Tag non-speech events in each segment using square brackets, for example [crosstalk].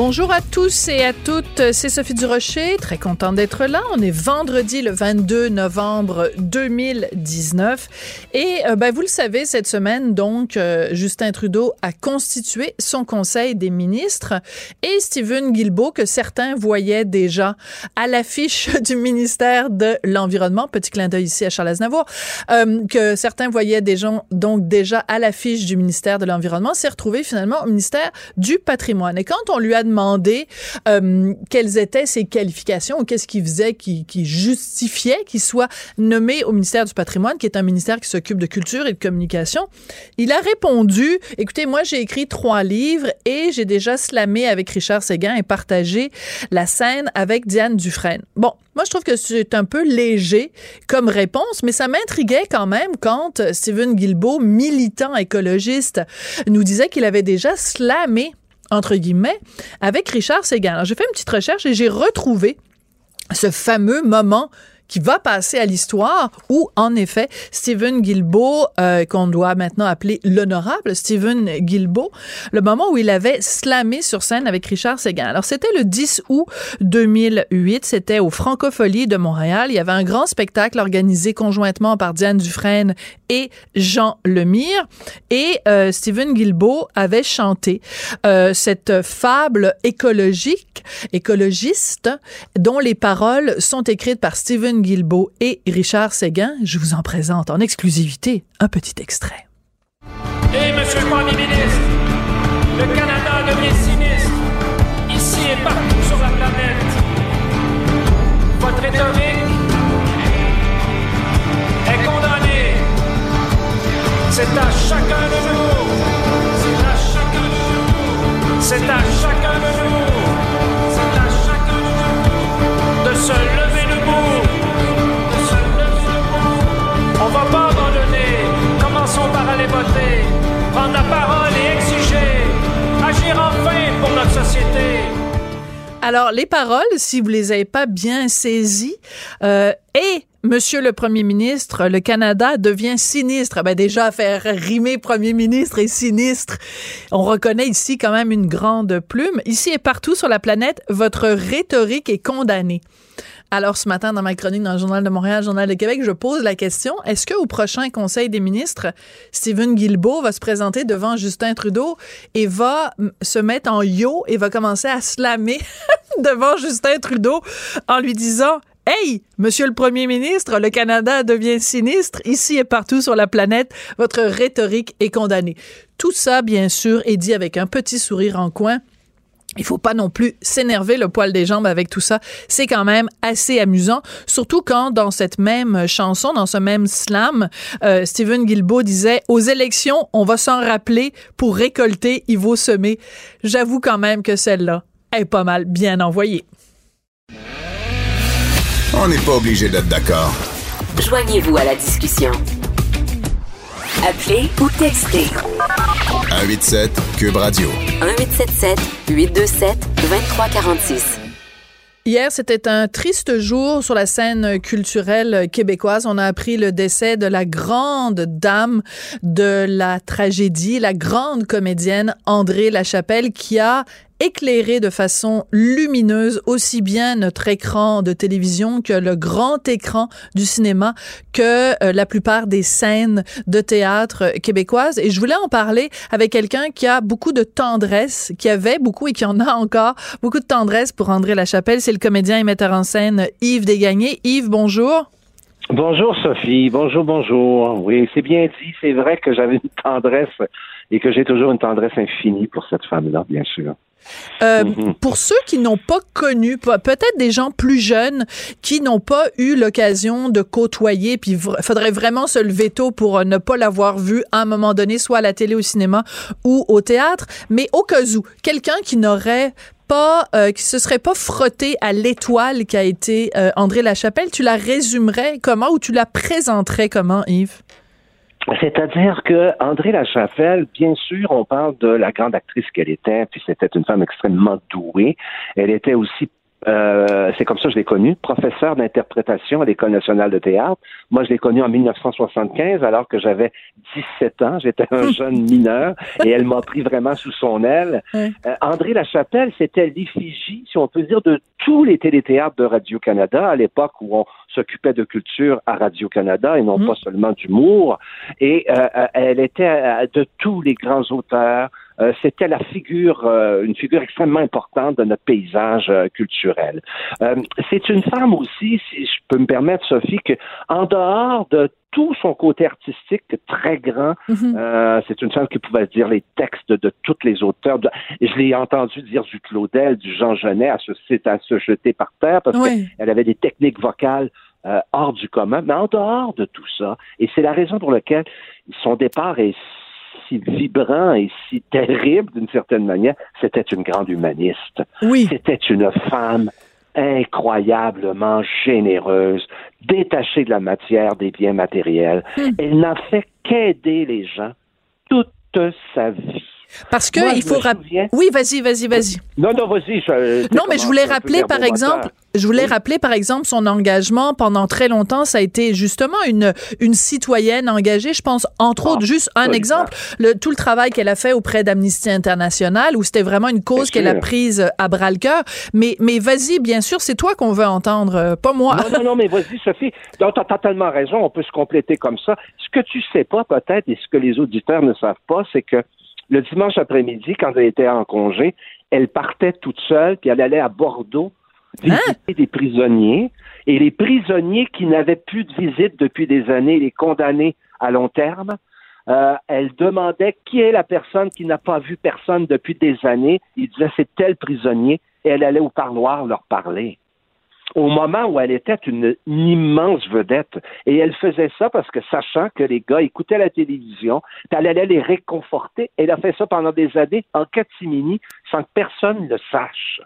Bonjour à tous et à toutes, c'est Sophie Durocher, très contente d'être là. On est vendredi le 22 novembre 2019 et euh, ben, vous le savez, cette semaine, donc, euh, Justin Trudeau a constitué son conseil des ministres et Stephen Guilbeault, que certains voyaient déjà à l'affiche [laughs] du ministère de l'Environnement, petit clin d'œil ici à Charles Aznavour, euh, que certains voyaient déjà, donc déjà à l'affiche du ministère de l'Environnement, s'est retrouvé finalement au ministère du Patrimoine. Et quand on lui a euh, quelles étaient ses qualifications ou qu'est-ce qu'il faisait qui, justifiait qu'il soit nommé au ministère du patrimoine, qui est un ministère qui s'occupe de culture et de communication. Il a répondu, écoutez, moi j'ai écrit trois livres et j'ai déjà slamé avec Richard Séguin et partagé la scène avec Diane Dufresne. Bon, moi, je trouve que c'est un peu léger comme réponse, mais ça m'intriguait quand même quand Stephen Guilbeault, militant écologiste, nous disait qu'il avait déjà slamé entre guillemets, avec Richard Séguin. Alors, j'ai fait une petite recherche et j'ai retrouvé ce fameux moment qui va passer à l'histoire où, en effet, Stephen Guilbeault, euh, qu'on doit maintenant appeler l'honorable Stephen Guilbeault, le moment où il avait slamé sur scène avec Richard Séguin. Alors, c'était le 10 août 2008. C'était au Francophonie de Montréal. Il y avait un grand spectacle organisé conjointement par Diane Dufresne et Jean Lemire. Et euh, Stephen Guilbeault avait chanté euh, cette fable écologique, écologiste, dont les paroles sont écrites par Stephen Guilbeault et Richard Séguin. Je vous en présente en exclusivité un petit extrait. Et Monsieur le Premier ministre, le Canada devient sinistre, ici et partout sur la planète. Votre rhétorique est condamnée. C'est à chacun de nous. C'est à chacun de nous. C'est à chacun de nous. C'est à chacun de nous de se lever debout. On va pas abandonner. Commençons par aller voter. Prendre la parole et exiger. Agir enfin pour notre société. Alors, les paroles, si vous les avez pas bien saisies, euh, et Monsieur le Premier ministre, le Canada devient sinistre. Ben déjà, faire rimer Premier ministre et sinistre, on reconnaît ici quand même une grande plume. Ici et partout sur la planète, votre rhétorique est condamnée. Alors, ce matin, dans ma chronique dans le Journal de Montréal, Journal de Québec, je pose la question est-ce qu'au prochain Conseil des ministres, Stephen Guilbeault va se présenter devant Justin Trudeau et va se mettre en yo et va commencer à slammer [laughs] devant Justin Trudeau en lui disant Hey, monsieur le premier ministre, le Canada devient sinistre ici et partout sur la planète. Votre rhétorique est condamnée. Tout ça, bien sûr, est dit avec un petit sourire en coin. Il faut pas non plus s'énerver le poil des jambes avec tout ça. C'est quand même assez amusant, surtout quand dans cette même chanson, dans ce même slam, euh, Stephen Guilbeault disait aux élections, on va s'en rappeler pour récolter, il vaut semer. J'avoue quand même que celle-là est pas mal bien envoyée. On n'est pas obligé d'être d'accord. Joignez-vous à la discussion. Appelez ou textez 187 Cube Radio. 1877 827 2346. Hier, c'était un triste jour sur la scène culturelle québécoise. On a appris le décès de la grande dame de la tragédie, la grande comédienne André Lachapelle, qui a éclairé de façon lumineuse aussi bien notre écran de télévision que le grand écran du cinéma que euh, la plupart des scènes de théâtre québécoises. Et je voulais en parler avec quelqu'un qui a beaucoup de tendresse, qui avait beaucoup et qui en a encore beaucoup de tendresse pour André Lachapelle. C'est le comédien et metteur en scène Yves Desgagnés. Yves, bonjour. Bonjour Sophie, bonjour, bonjour. Oui, c'est bien dit, c'est vrai que j'avais une tendresse et que j'ai toujours une tendresse infinie pour cette femme-là, bien sûr. Euh, Mhm. Pour ceux qui n'ont pas connu, pe- peut-être des gens plus jeunes qui n'ont pas eu l'occasion de côtoyer, puis il faudrait vraiment se lever tôt pour euh, ne pas l'avoir vu à un moment donné, soit à la télé, au cinéma ou au théâtre. Mais au cas où, quelqu'un qui n'aurait pas, euh, qui se serait pas frotté à l'étoile qui a été euh, André Lachapelle, tu la résumerais comment ou tu la présenterais comment, Yves? C'est-à-dire que André Lachapelle, bien sûr, on parle de la grande actrice qu'elle était, puis c'était une femme extrêmement douée. Elle était aussi euh, c'est comme ça que je l'ai connue, professeur d'interprétation à l'École nationale de théâtre. Moi, je l'ai connue en 1975, alors que j'avais 17 ans. J'étais un [laughs] jeune mineur et elle m'a pris vraiment sous son aile. Euh, André Lachapelle, c'était l'effigie, si on peut dire, de tous les téléthéâtres de Radio-Canada à l'époque où on s'occupait de culture à Radio-Canada et non Mhm. pas seulement d'humour. Et euh, elle était de tous les grands auteurs. Euh, c'était la figure, euh, une figure extrêmement importante de notre paysage euh, culturel. C'est une femme aussi, si je peux me permettre, Sophie, que en dehors de tout son côté artistique très grand, Mhm. euh, c'est une femme qui pouvait dire les textes de tous les auteurs. De- je l'ai entendu dire du Claudel, du Jean Genet, à se, à se jeter par terre parce Oui. qu'elle avait des techniques vocales euh, hors du commun. Mais en dehors de tout ça, et c'est la raison pour laquelle son départ est si vibrant et si terrible d'une certaine manière, c'était une grande humaniste. Oui. C'était une femme incroyablement généreuse, détachée de la matière, des biens matériels. Hmm. Elle n'a fait qu'aider les gens toute sa vie. Parce que Moi, il faut rappeler. Oui, vas-y, vas-y, vas-y. Non, non, vas-y. Non, mais je voulais rappeler, par exemple, je voulais Oui. rappeler, par exemple, son engagement pendant très longtemps. Ça a été justement une, une citoyenne engagée. Je pense, entre Ah, autres, juste un exemple, le, tout le travail qu'elle a fait auprès d'Amnesty International, où c'était vraiment une cause qu'elle a prise à bras le cœur. Mais, mais vas-y, bien sûr, c'est toi qu'on veut entendre, euh, pas moi. Non, non, non, mais vas-y, Sophie. Donc, t'as totalement raison. On peut se compléter comme ça. Ce que tu sais pas, peut-être, et ce que les auditeurs ne savent pas, c'est que le dimanche après-midi, quand elle était en congé, elle partait toute seule, puis elle allait à Bordeaux visiter des prisonniers. Et les prisonniers qui n'avaient plus de visite depuis des années, les condamnés à long terme, euh, elle demandait qui est la personne qui n'a pas vu personne depuis des années. Il disait c'est tel prisonnier et elle allait au parloir leur parler au moment où elle était une, immense vedette. Et elle faisait ça parce que sachant que les gars écoutaient la télévision, elle allait les réconforter. Elle a fait ça pendant des années en catimini sans que personne le sache.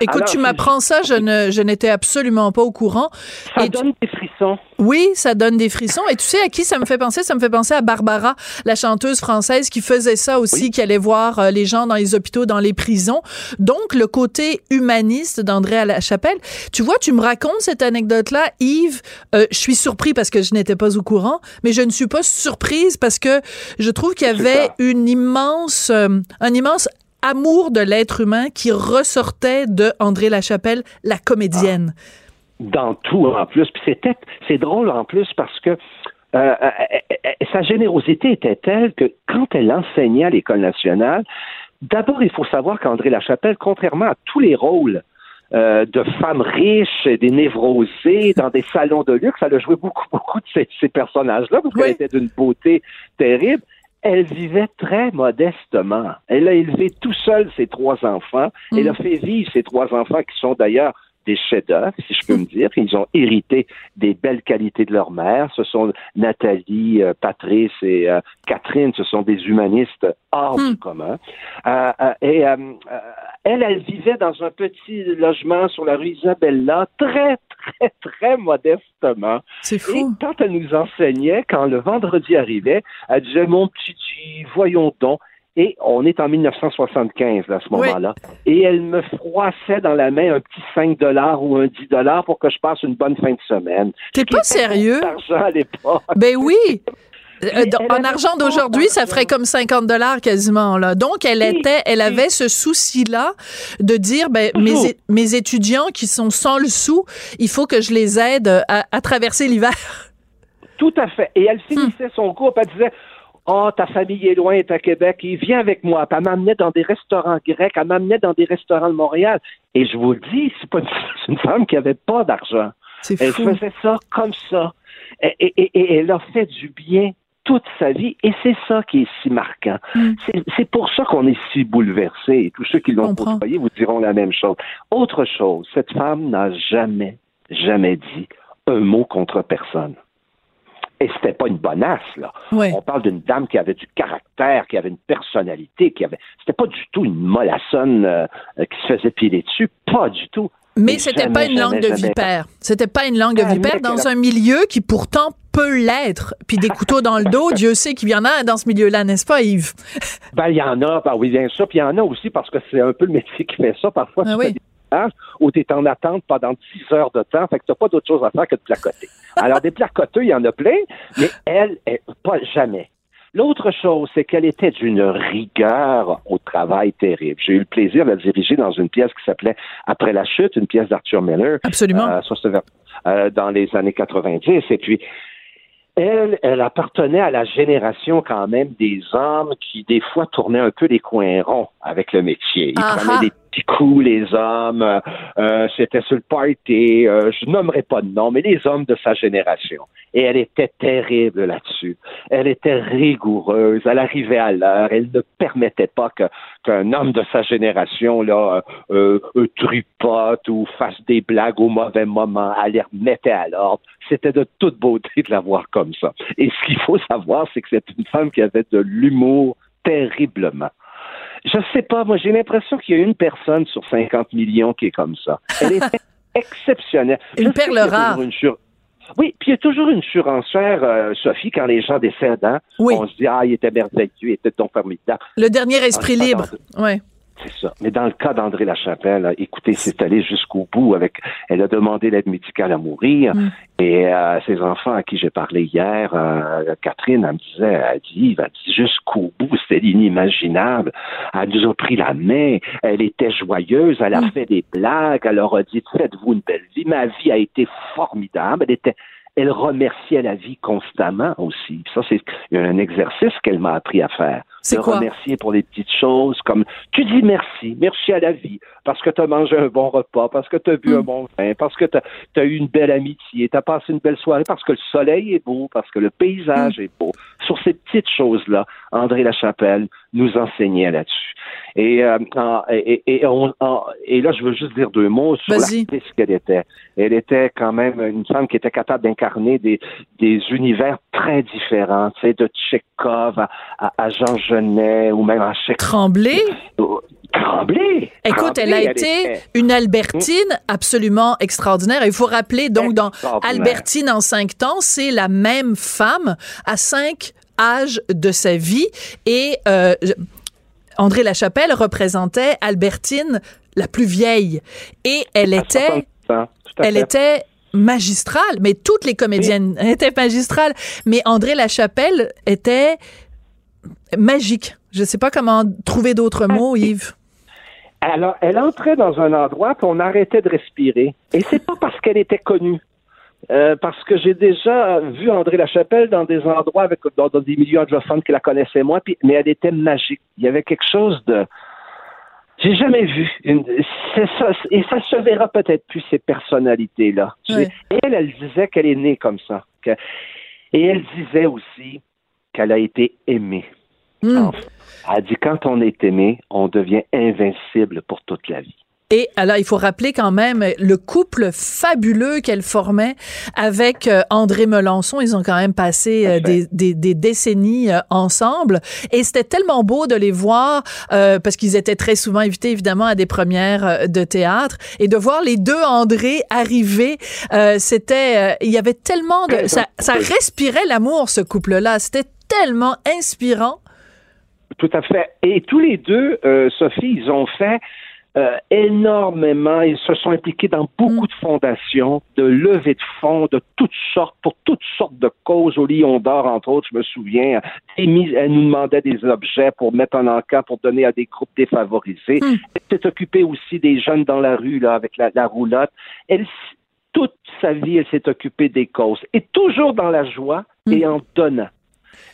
Écoute, Alors, tu m'apprends ça, je ne, je n'étais absolument pas au courant. Ça Et tu- donne des frissons. Oui, ça donne des frissons. Et tu sais à qui ça me fait penser? Ça me fait penser à Barbara, la chanteuse française qui faisait ça aussi, qui allait voir euh, les gens dans les hôpitaux, dans les prisons. Donc, le côté humaniste d'André à la chapelle. Tu vois, tu me racontes cette anecdote-là, Yves. euh, je suis surpris parce que je n'étais pas au courant, mais je ne suis pas surprise parce que je trouve qu'il y avait une immense, euh, un immense amour de l'être humain qui ressortait de André Lachapelle, la comédienne. dans tout en plus. Puis c'était, c'est drôle en plus parce que euh, euh, euh, sa générosité était telle que quand elle enseignait à l'école nationale, d'abord il faut savoir qu'André Lachapelle, contrairement à tous les rôles euh, de femmes riches, des névrosées, dans des salons de luxe, elle a joué beaucoup, [laughs] beaucoup de ces, ces personnages-là parce Oui. qu'elle était d'une beauté terrible. Elle vivait très modestement. Elle a élevé tout seul ses trois enfants. Elle a fait vivre ses trois enfants qui sont d'ailleurs des chefs-d'œuvre, si je peux me dire. Ils ont hérité des belles qualités de leur mère. Ce sont Nathalie, euh, Patrice et euh, Catherine. Ce sont des humanistes hors Hmm. du commun. Euh, et elle, elle vivait dans un petit logement sur la rue Isabella, très, très, très modestement. C'est Et fou. quand elle nous enseignait, quand le vendredi arrivait, elle disait Mon petit, voyons donc. Et on est en 1975 là, à ce Oui. moment-là. Et elle me froissait dans la main un petit 5 dollars ou un 10 dollars pour que je passe une bonne fin de semaine. T'es pas sérieux? D'argent à l'époque. Ben oui. [laughs] Euh, en argent d'aujourd'hui, ça ferait comme 50 dollars quasiment là. Donc elle était, elle avait ce souci-là de dire ben mes, mes étudiants qui sont sans le sou, il faut que je les aide à, à traverser l'hiver. Tout à fait. Et elle finissait son cours, elle disait Oh, ta famille est loin, est à Québec, et viens avec moi. Puis elle m'amenait dans des restaurants grecs, elle m'amenait dans des restaurants de Montréal. Et je vous le dis, c'est pas [laughs] une, femme qui avait pas d'argent. C'est Elle fou. faisait ça comme ça. Et, et- et- et elle a fait du bien toute sa vie. Et c'est ça qui est si marquant. Mm. C'est- pour ça qu'on est si bouleversé. Et tous ceux qui l'ont côtoyé vous diront la même chose. Autre chose, cette femme n'a jamais, jamais dit un mot contre personne. Et c'était pas une bonasse, là. On parle d'une dame qui avait du caractère, qui avait une personnalité, qui avait. C'était pas du tout une mollassonne euh, qui se faisait piler dessus. Pas du tout. Mais c'était jamais, pas une langue de vipère. C'était pas une langue de Jamais vipère dans un milieu qui pourtant peut l'être. Puis des couteaux dans le dos, [laughs] Dieu sait qu'il y en a dans ce milieu-là, n'est-ce pas, Yves? Ben, il y en a, ben oui, bien sûr. Puis il y en a aussi parce que c'est un peu le métier qui fait ça. Parfois, Ah oui. Des plages où tu es en attente pendant 10 heures de temps. Fait que tu pas d'autre chose à faire que de placoter. [laughs] Alors, des placoteux, il y en a plein, mais elle, elle pas jamais. L'autre chose, c'est qu'elle était d'une rigueur au travail terrible. J'ai eu le plaisir de la diriger dans une pièce qui s'appelait Après la chute, une pièce d'Arthur Miller. Absolument. Euh, euh, dans les années 90. Et puis, elle, elle appartenait à la génération quand même des hommes qui, des fois, tournaient un peu les coins ronds avec le métier. Ils Ah prenaient ah. des petits coups, les hommes. euh, euh, C'était sur le party. euh, je nommerai pas de nom, mais les hommes de sa génération. Et elle était terrible là-dessus. Elle était rigoureuse. Elle arrivait à l'heure. Elle ne permettait pas qu'un homme de sa génération là euh, euh, tripote ou fasse des blagues au mauvais moment. Elle les remettait à l'ordre. C'était de toute beauté de la voir comme ça. Et ce qu'il faut savoir, c'est que c'est une femme qui avait de l'humour terriblement. Je sais pas, moi j'ai l'impression qu'il y a une personne sur 50 millions qui est comme ça. Elle était [laughs] exceptionnelle. Une perle rare. une sur- Oui, puis il y a toujours une surenchère, euh, Sophie, quand les gens décèdent. Hein? Oui. On se dit, ah, il était merveilleux, il était ton formidable. Le dernier esprit libre. Ouais. C'est ça. Mais dans le cas d'André Lachapelle, écoutez, c'est allé jusqu'au bout avec. Elle a demandé l'aide médicale à mourir. Mm. Et euh, ses enfants à qui j'ai parlé hier, euh, Catherine, elle me disait, elle dit, elle dit jusqu'au bout, c'était inimaginable. Elle nous a pris la main. Elle était joyeuse. Elle a Mm. fait des blagues. Elle leur a dit, faites-vous une belle vie. Ma vie a été formidable. Elle était elle remerciait la vie constamment aussi. Ça, c'est un exercice qu'elle m'a appris à faire. C'est quoi? remercier pour les petites choses comme tu dis merci, merci à la vie, parce que tu as mangé un bon repas, parce que tu as bu Mm. un bon vin, parce que tu as, eu une belle amitié, tu as passé une belle soirée, parce que le soleil est beau, parce que le paysage est beau. Sur ces petites choses-là, André Lachapelle nous enseignait là-dessus. Et, euh, et, et, on- et là, je veux juste dire deux mots sur l'artiste qu'elle était. Elle était quand même une femme qui était capable d'incarner des, des univers très différents, tu sais, de Tchekhov à, à, à Jean Genet ou même à Tchekhov. Tremblay. Tremblay! Écoute, Tremblay, elle a été était- une Albertine absolument extraordinaire. Il faut rappeler, donc, dans. Albertine en cinq temps, c'est la même femme à cinq âges de sa vie. Et euh, André Lachapelle représentait Albertine la plus vieille. Et elle était, 60 ans, tout à elle fait. était magistrale, mais toutes les comédiennes étaient magistrales. Mais André Lachapelle était magique. Je sais pas comment trouver d'autres mots, Yves. Alors, elle entrait dans un endroit, puis on arrêtait de respirer. Et c'est pas parce qu'elle était connue. Euh, parce que j'ai déjà vu André Lachapelle dans des endroits avec dans, dans des milieux anglophones qui la connaissaient moins, puis, mais elle était magique. Il y avait quelque chose de j'ai jamais vu. Une, c'est ça, et ça se verra peut-être plus ces. Ouais. Et elle, elle disait qu'elle est née comme ça. Que- et elle disait aussi qu'elle a été aimée. Hmm. Enfin, Elle dit quand on est aimé, on devient invincible pour toute la vie. Et alors, il faut rappeler quand même le couple fabuleux qu'elle formait avec euh, André Melançon. Ils ont quand même passé euh, des, des, des décennies euh, ensemble. Et c'était tellement beau de les voir euh, parce qu'ils étaient très souvent invités, évidemment, à des premières de théâtre. Et de voir les deux André arriver, euh, c'était... euh, il y avait tellement de... Ça, ça respirait l'amour, ce couple-là. C'était tellement inspirant. Tout à fait. Et tous les deux, euh, Sophie, ils ont fait euh, énormément. Ils se sont impliqués dans beaucoup de fondations, de levées de fonds, de toutes sortes, pour toutes sortes de causes. Au Lion d'Or, entre autres, je me souviens, elle nous demandait des objets pour mettre en encas, pour donner à des groupes défavorisés. Mm. Elle s'est occupée aussi des jeunes dans la rue, là, avec la, la roulotte. Elle, toute sa vie, elle s'est occupée des causes. Et toujours dans la joie et en donnant.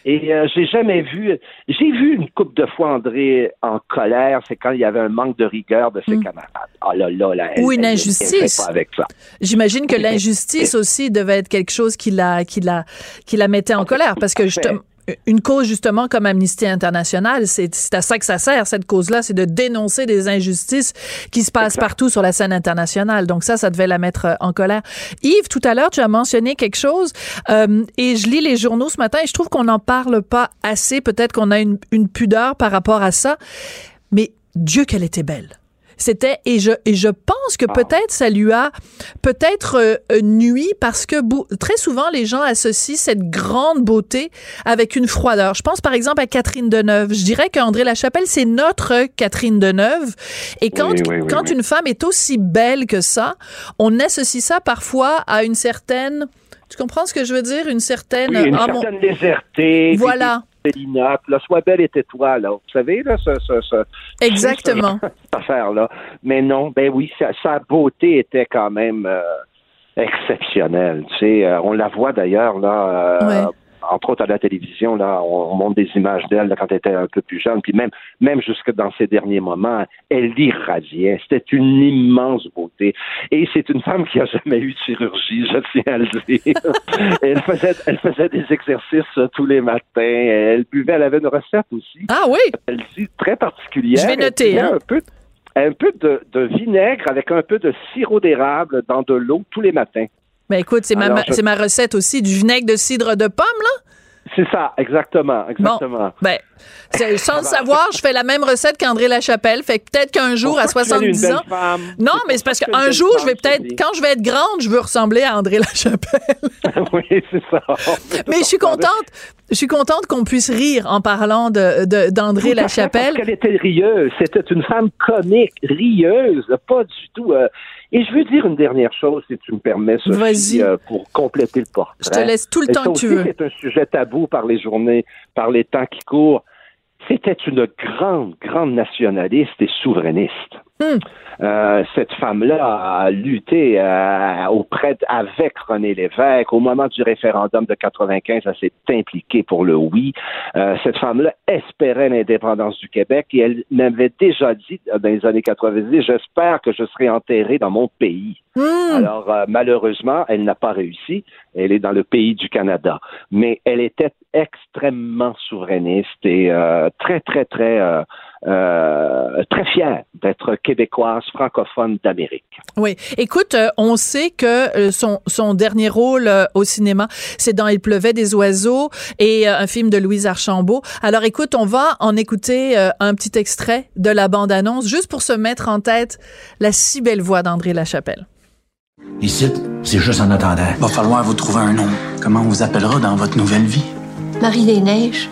Et euh, j'ai jamais vu. J'ai vu une couple de fois André en colère, c'est quand il y avait un manque de rigueur de ses camarades. Ah là là, là Ou une elle- injustice. fait pas avec ça. J'imagine que [laughs] l'injustice aussi devait être quelque chose qui la, qui la, qui la mettait en colère parce que justement, une cause justement comme Amnesty International, c'est c'est à ça que ça sert cette cause-là, c'est de dénoncer des injustices qui se passent partout sur la scène internationale. Donc ça, ça devait la mettre euh, en colère. Yves, tout à l'heure, tu as mentionné quelque chose euh, et je lis les journaux ce matin et je trouve qu'on n'en parle pas assez. Peut-être qu'on a une, une pudeur par rapport à ça, mais Dieu qu'elle était belle. C'était et je et je pense que peut-être ça lui a peut-être euh, nuit parce que très souvent les gens associent cette grande beauté avec une froideur. Je pense par exemple à Catherine Deneuve. Je dirais qu'André Lachapelle c'est notre Catherine Deneuve et quand Oui, oui, oui, quand une femme est aussi belle que ça, on associe ça parfois à une certaine tu comprends ce que je veux dire? Une certaine Oui, une ah, mon- certaine légèreté. Voilà. Célina, là, sois belle et tais-toi, là. Vous savez, là, ce, ce, ce, exactement. cette affaire-là. Mais non, ben oui, sa, sa beauté était quand même euh, exceptionnelle. Tu sais, euh, on la voit d'ailleurs, là, euh, Ouais. Entre autres à la télévision, là, on, on montre des images d'elle quand elle était un peu plus jeune, puis même, même jusque dans ses derniers moments, elle irradiait. C'était une immense beauté. Et c'est une femme qui a jamais eu de chirurgie, je tiens à le dire. [laughs] elle faisait, elle faisait des exercices euh, tous les matins. Elle buvait, elle avait une recette aussi Ah oui, elle dit très particulière. Je vais noter, hein. Un peu, un peu de, de vinaigre avec un peu de sirop d'érable dans de l'eau tous les matins. Ben écoute, c'est ma, je- recette aussi du vinaigre de cidre de pomme là. C'est ça, exactement, exactement. Ben, c'est- sans le savoir, je fais la même recette qu'André Lachapelle. Fait que peut-être qu'un jour, à Pourquoi tu es une 70 belle ans. femme? Non, mais c'est parce qu'un jour, je vais peut-être, quand je vais être grande, je veux ressembler à André Lachapelle. [laughs] oui, c'est ça. [laughs] mais je suis contente, je suis contente qu'on puisse rire en parlant de, d'André Lachapelle. Parce qu'elle était rieuse. C'était une femme comique, rieuse, pas du tout. euh, Et je veux dire une dernière chose, si tu me permets, Sophie, euh, pour compléter le portrait. Je te laisse tout le Et temps que tu veux. C'est un sujet tabou par les journées, par les temps qui courent. C'était une grande, grande nationaliste et souverainiste. Euh, cette femme-là a lutté euh, auprès de- avec René Lévesque. Au moment du référendum de 95, elle s'est impliquée pour le oui. Euh, cette femme-là espérait l'indépendance du Québec et elle m'avait déjà dit dans les années 90, j'espère que je serai enterrée dans mon pays. Hmm. Alors, malheureusement, elle n'a pas réussi. Elle est dans le pays du Canada. Mais elle était extrêmement souverainiste et très, très, très, euh, très fière d'être québécoise francophone d'Amérique. Oui. Écoute, euh, on sait que euh, son, son dernier rôle euh, au cinéma, c'est dans Il pleuvait des oiseaux et euh, un film de Louise Archambault. Alors écoute, on va en écouter euh, un petit extrait de la bande-annonce juste pour se mettre en tête la si belle voix d'André Lachapelle. Ici, c'est juste en attendant. Va falloir vous trouver un nom. Comment on vous appellera dans votre nouvelle vie? Marie des Neiges.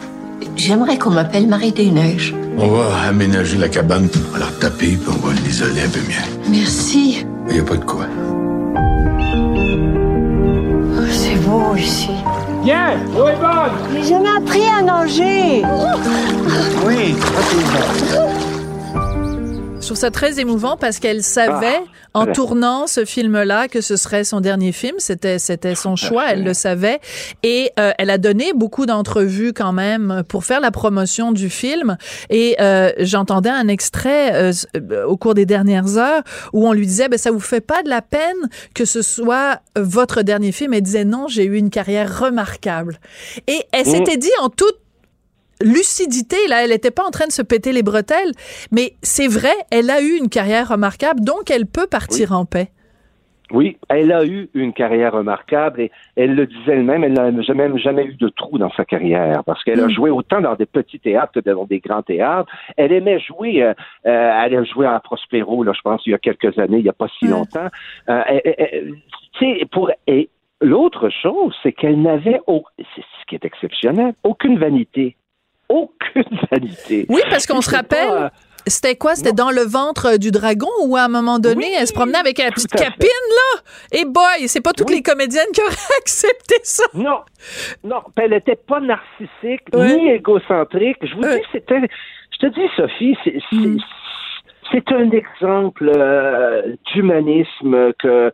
J'aimerais qu'on m'appelle Marie des Neiges. On va aménager la cabane, on va la retaper, puis on va l'isoler un peu mieux. Merci. Il n'y a pas de quoi. Oh, c'est beau ici. Viens, l'eau est bonne. J'ai jamais appris à nager. Oui. Je trouve ça très émouvant parce qu'elle savait en ouais. tournant ce film-là que ce serait son dernier film. C'était c'était son choix, elle le savait et euh, elle a donné beaucoup d'entrevues quand même pour faire la promotion du film. Et euh, j'entendais un extrait euh, euh, au cours des dernières heures où on lui disait ben ça vous fait pas de la peine que ce soit votre dernier film? Elle disait non, j'ai eu une carrière remarquable. Et elle s'était dit en toute lucidité, là, elle n'était pas en train de se péter les bretelles, mais c'est vrai, elle a eu une carrière remarquable, donc elle peut partir en paix. Oui, elle a eu une carrière remarquable et elle le disait elle-même, elle n'a jamais, jamais eu de trou dans sa carrière parce qu'elle a joué autant dans des petits théâtres que dans des grands théâtres. Elle aimait jouer, euh, euh, elle a joué à Prospero, là, je pense, il y a quelques années, il n'y a pas si Ouais. longtemps. Euh, elle- elle- elle- tu sais, pour, et l'autre chose, c'est qu'elle n'avait, c'est ce qui est exceptionnel, aucune vanité. Aucune [laughs] vanité. Oui, parce qu'on se pas, rappelle, euh, c'était quoi? C'était dans le ventre du dragon où à un moment donné, Oui, elle se promenait avec la petite capine, là? Et boy, c'est pas toutes Oui. les comédiennes qui auraient [laughs] accepté ça. Non, non, elle n'était pas narcissique ni égocentrique. Je vous Ouais. dis, c'était, je te dis, Sophie, c'est, Mm. c'est un exemple euh, d'humanisme que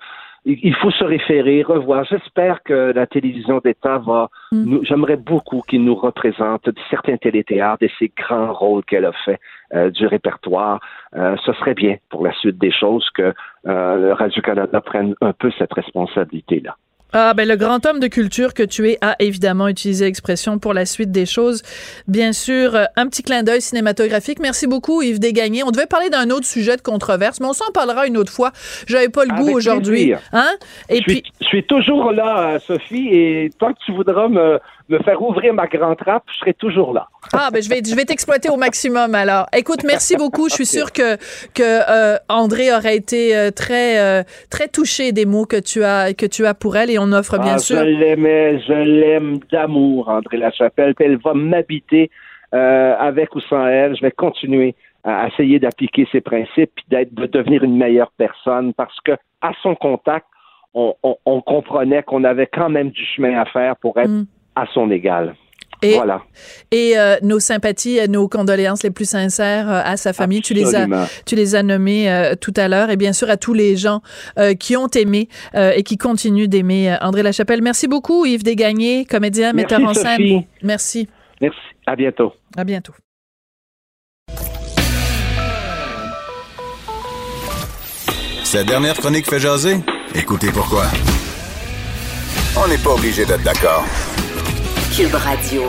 il faut se référer, revoir. J'espère que la télévision d'État va. Mm. nous- j'aimerais beaucoup qu'il nous représente certains téléthéâtres et ces grands rôles qu'elle a fait euh, du répertoire. Euh, ce serait bien pour la suite des choses que euh, Radio-Canada prenne un peu cette responsabilité-là. Ah, ben le grand homme de culture que tu es a évidemment utilisé l'expression pour la suite des choses. Bien sûr, euh, un petit clin d'œil cinématographique. Merci beaucoup, Yves Desgagnés. On devait parler d'un autre sujet de controverse, mais on s'en parlera une autre fois. J'avais pas le goût aujourd'hui. Hein? Et je, puis, suis, je suis toujours là, euh, Sophie, et tant que tu voudras me, me faire ouvrir ma grande trappe, je serai toujours là. ah, ben je vais, je vais t'exploiter au maximum alors. Écoute, merci beaucoup. Je suis sûre que, que euh, André aurait été euh, très, euh, très touché des mots que tu as, que tu as pour elle et on offre bien Ah, sûr. Je l'aimais, je l'aime d'amour, André Lachapelle. Puis elle va m'habiter avec ou sans elle. Je vais continuer à essayer d'appliquer ses principes puis d'être, de devenir une meilleure personne parce que à son contact, on, on- on comprenait qu'on avait quand même du chemin à faire pour être Mm. À son égal. Et, voilà. et euh, nos sympathies, nos condoléances les plus sincères euh, à sa famille. Tu les as, tu les as nommés euh, tout à l'heure et bien sûr à tous les gens euh, qui ont aimé euh, et qui continuent d'aimer André Lachapelle. Merci beaucoup Yves Desgagnés, comédien, Merci, metteur en scène. Sophie. Merci. Merci. À bientôt. À bientôt. Cette dernière chronique fait jaser? Écoutez pourquoi. On n'est pas obligé d'être d'accord. Cube Radio.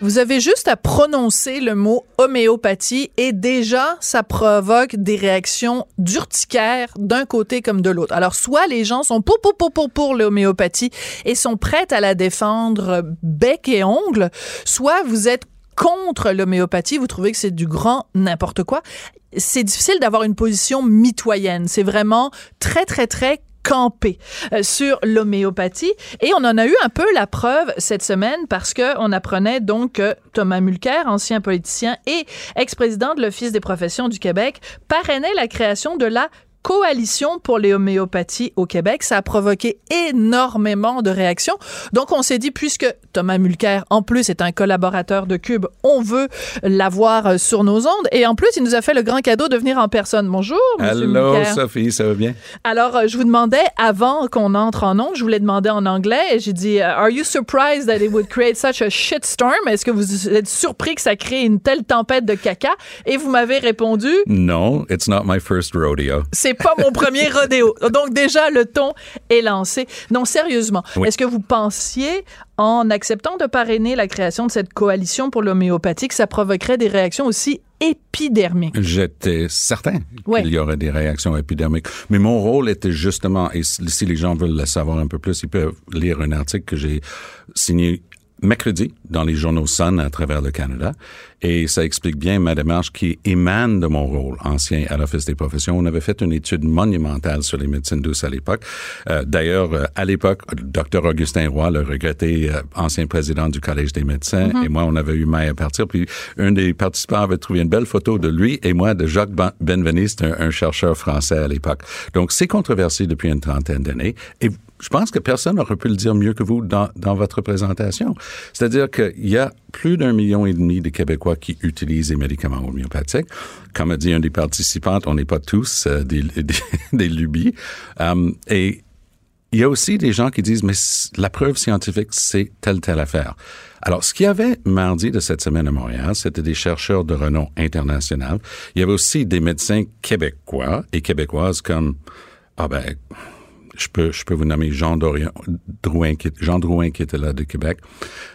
Vous avez juste à prononcer le mot homéopathie et déjà, ça provoque des réactions d'urticaire d'un côté comme de l'autre. Alors, soit les gens sont pour, pour, pour, pour, pour l'homéopathie et sont prêts à la défendre bec et ongle, soit vous êtes contre l'homéopathie, vous trouvez que c'est du grand n'importe quoi. C'est difficile d'avoir une position mitoyenne. C'est vraiment très, très, très campé euh, sur l'homéopathie. Et on en a eu un peu la preuve cette semaine parce que on apprenait donc que Thomas Mulcair, ancien politicien et ex-président de l'Office des professions du Québec, parrainait la création de la coalition pour les homéopathies au Québec. Ça a provoqué énormément de réactions. Donc, on s'est dit, puisque Thomas Mulcair, en plus, est un collaborateur de Cube, on veut l'avoir euh, sur nos ondes. Et en plus, il nous a fait le grand cadeau de venir en personne. Bonjour, Monsieur Hello, Mulcair. Sophie, ça va bien? Alors, euh, je vous demandais, avant qu'on entre en ondes, je voulais demander en anglais, et j'ai dit, euh, Are you surprised that it would create such a shitstorm? Est-ce que vous êtes surpris que ça crée une telle tempête de caca? Et vous m'avez répondu, No, it's not my first rodeo. c'est pas mon premier rodéo. Donc déjà, le ton est lancé. Non, sérieusement, Oui. est-ce que vous pensiez, en acceptant de parrainer la création de cette coalition pour l'homéopathie, que ça provoquerait des réactions aussi épidermiques? J'étais certain Ouais. qu'il y aurait des réactions épidermiques. Mais mon rôle était justement, et si les gens veulent le savoir un peu plus, ils peuvent lire un article que j'ai signé mercredi dans les journaux Sun à travers le Canada. Et ça explique bien ma démarche qui émane de mon rôle ancien à l'Office des professions. On avait fait une étude monumentale sur les médecines douces à l'époque. Euh, D'ailleurs, euh, à l'époque, Dr. Augustin Roy, le regretté euh, ancien président du Collège des médecins, et moi, on avait eu maille à partir. Puis un des participants avait trouvé une belle photo de lui et moi de Jacques Ben- Benveniste, un, un chercheur français à l'époque. Donc, c'est controversé depuis une trentaine d'années. Et je pense que personne n'aurait pu le dire mieux que vous dans, dans votre présentation. C'est-à-dire qu'il y a plus d'un million et demi de Québécois qui utilisent les médicaments homéopathiques. Comme a dit un des participantes, on n'est pas tous euh, des, [laughs] lubies. Um, et il y a aussi des gens qui disent, mais la preuve scientifique, c'est telle, telle affaire. Alors, ce qu'il y avait mardi de cette semaine à Montréal, c'était des chercheurs de renom international. Il y avait aussi des médecins québécois et québécoises comme, ah ben, je peux, je peux vous nommer Jean Drouin, qui, Jean Drouin qui était là de Québec.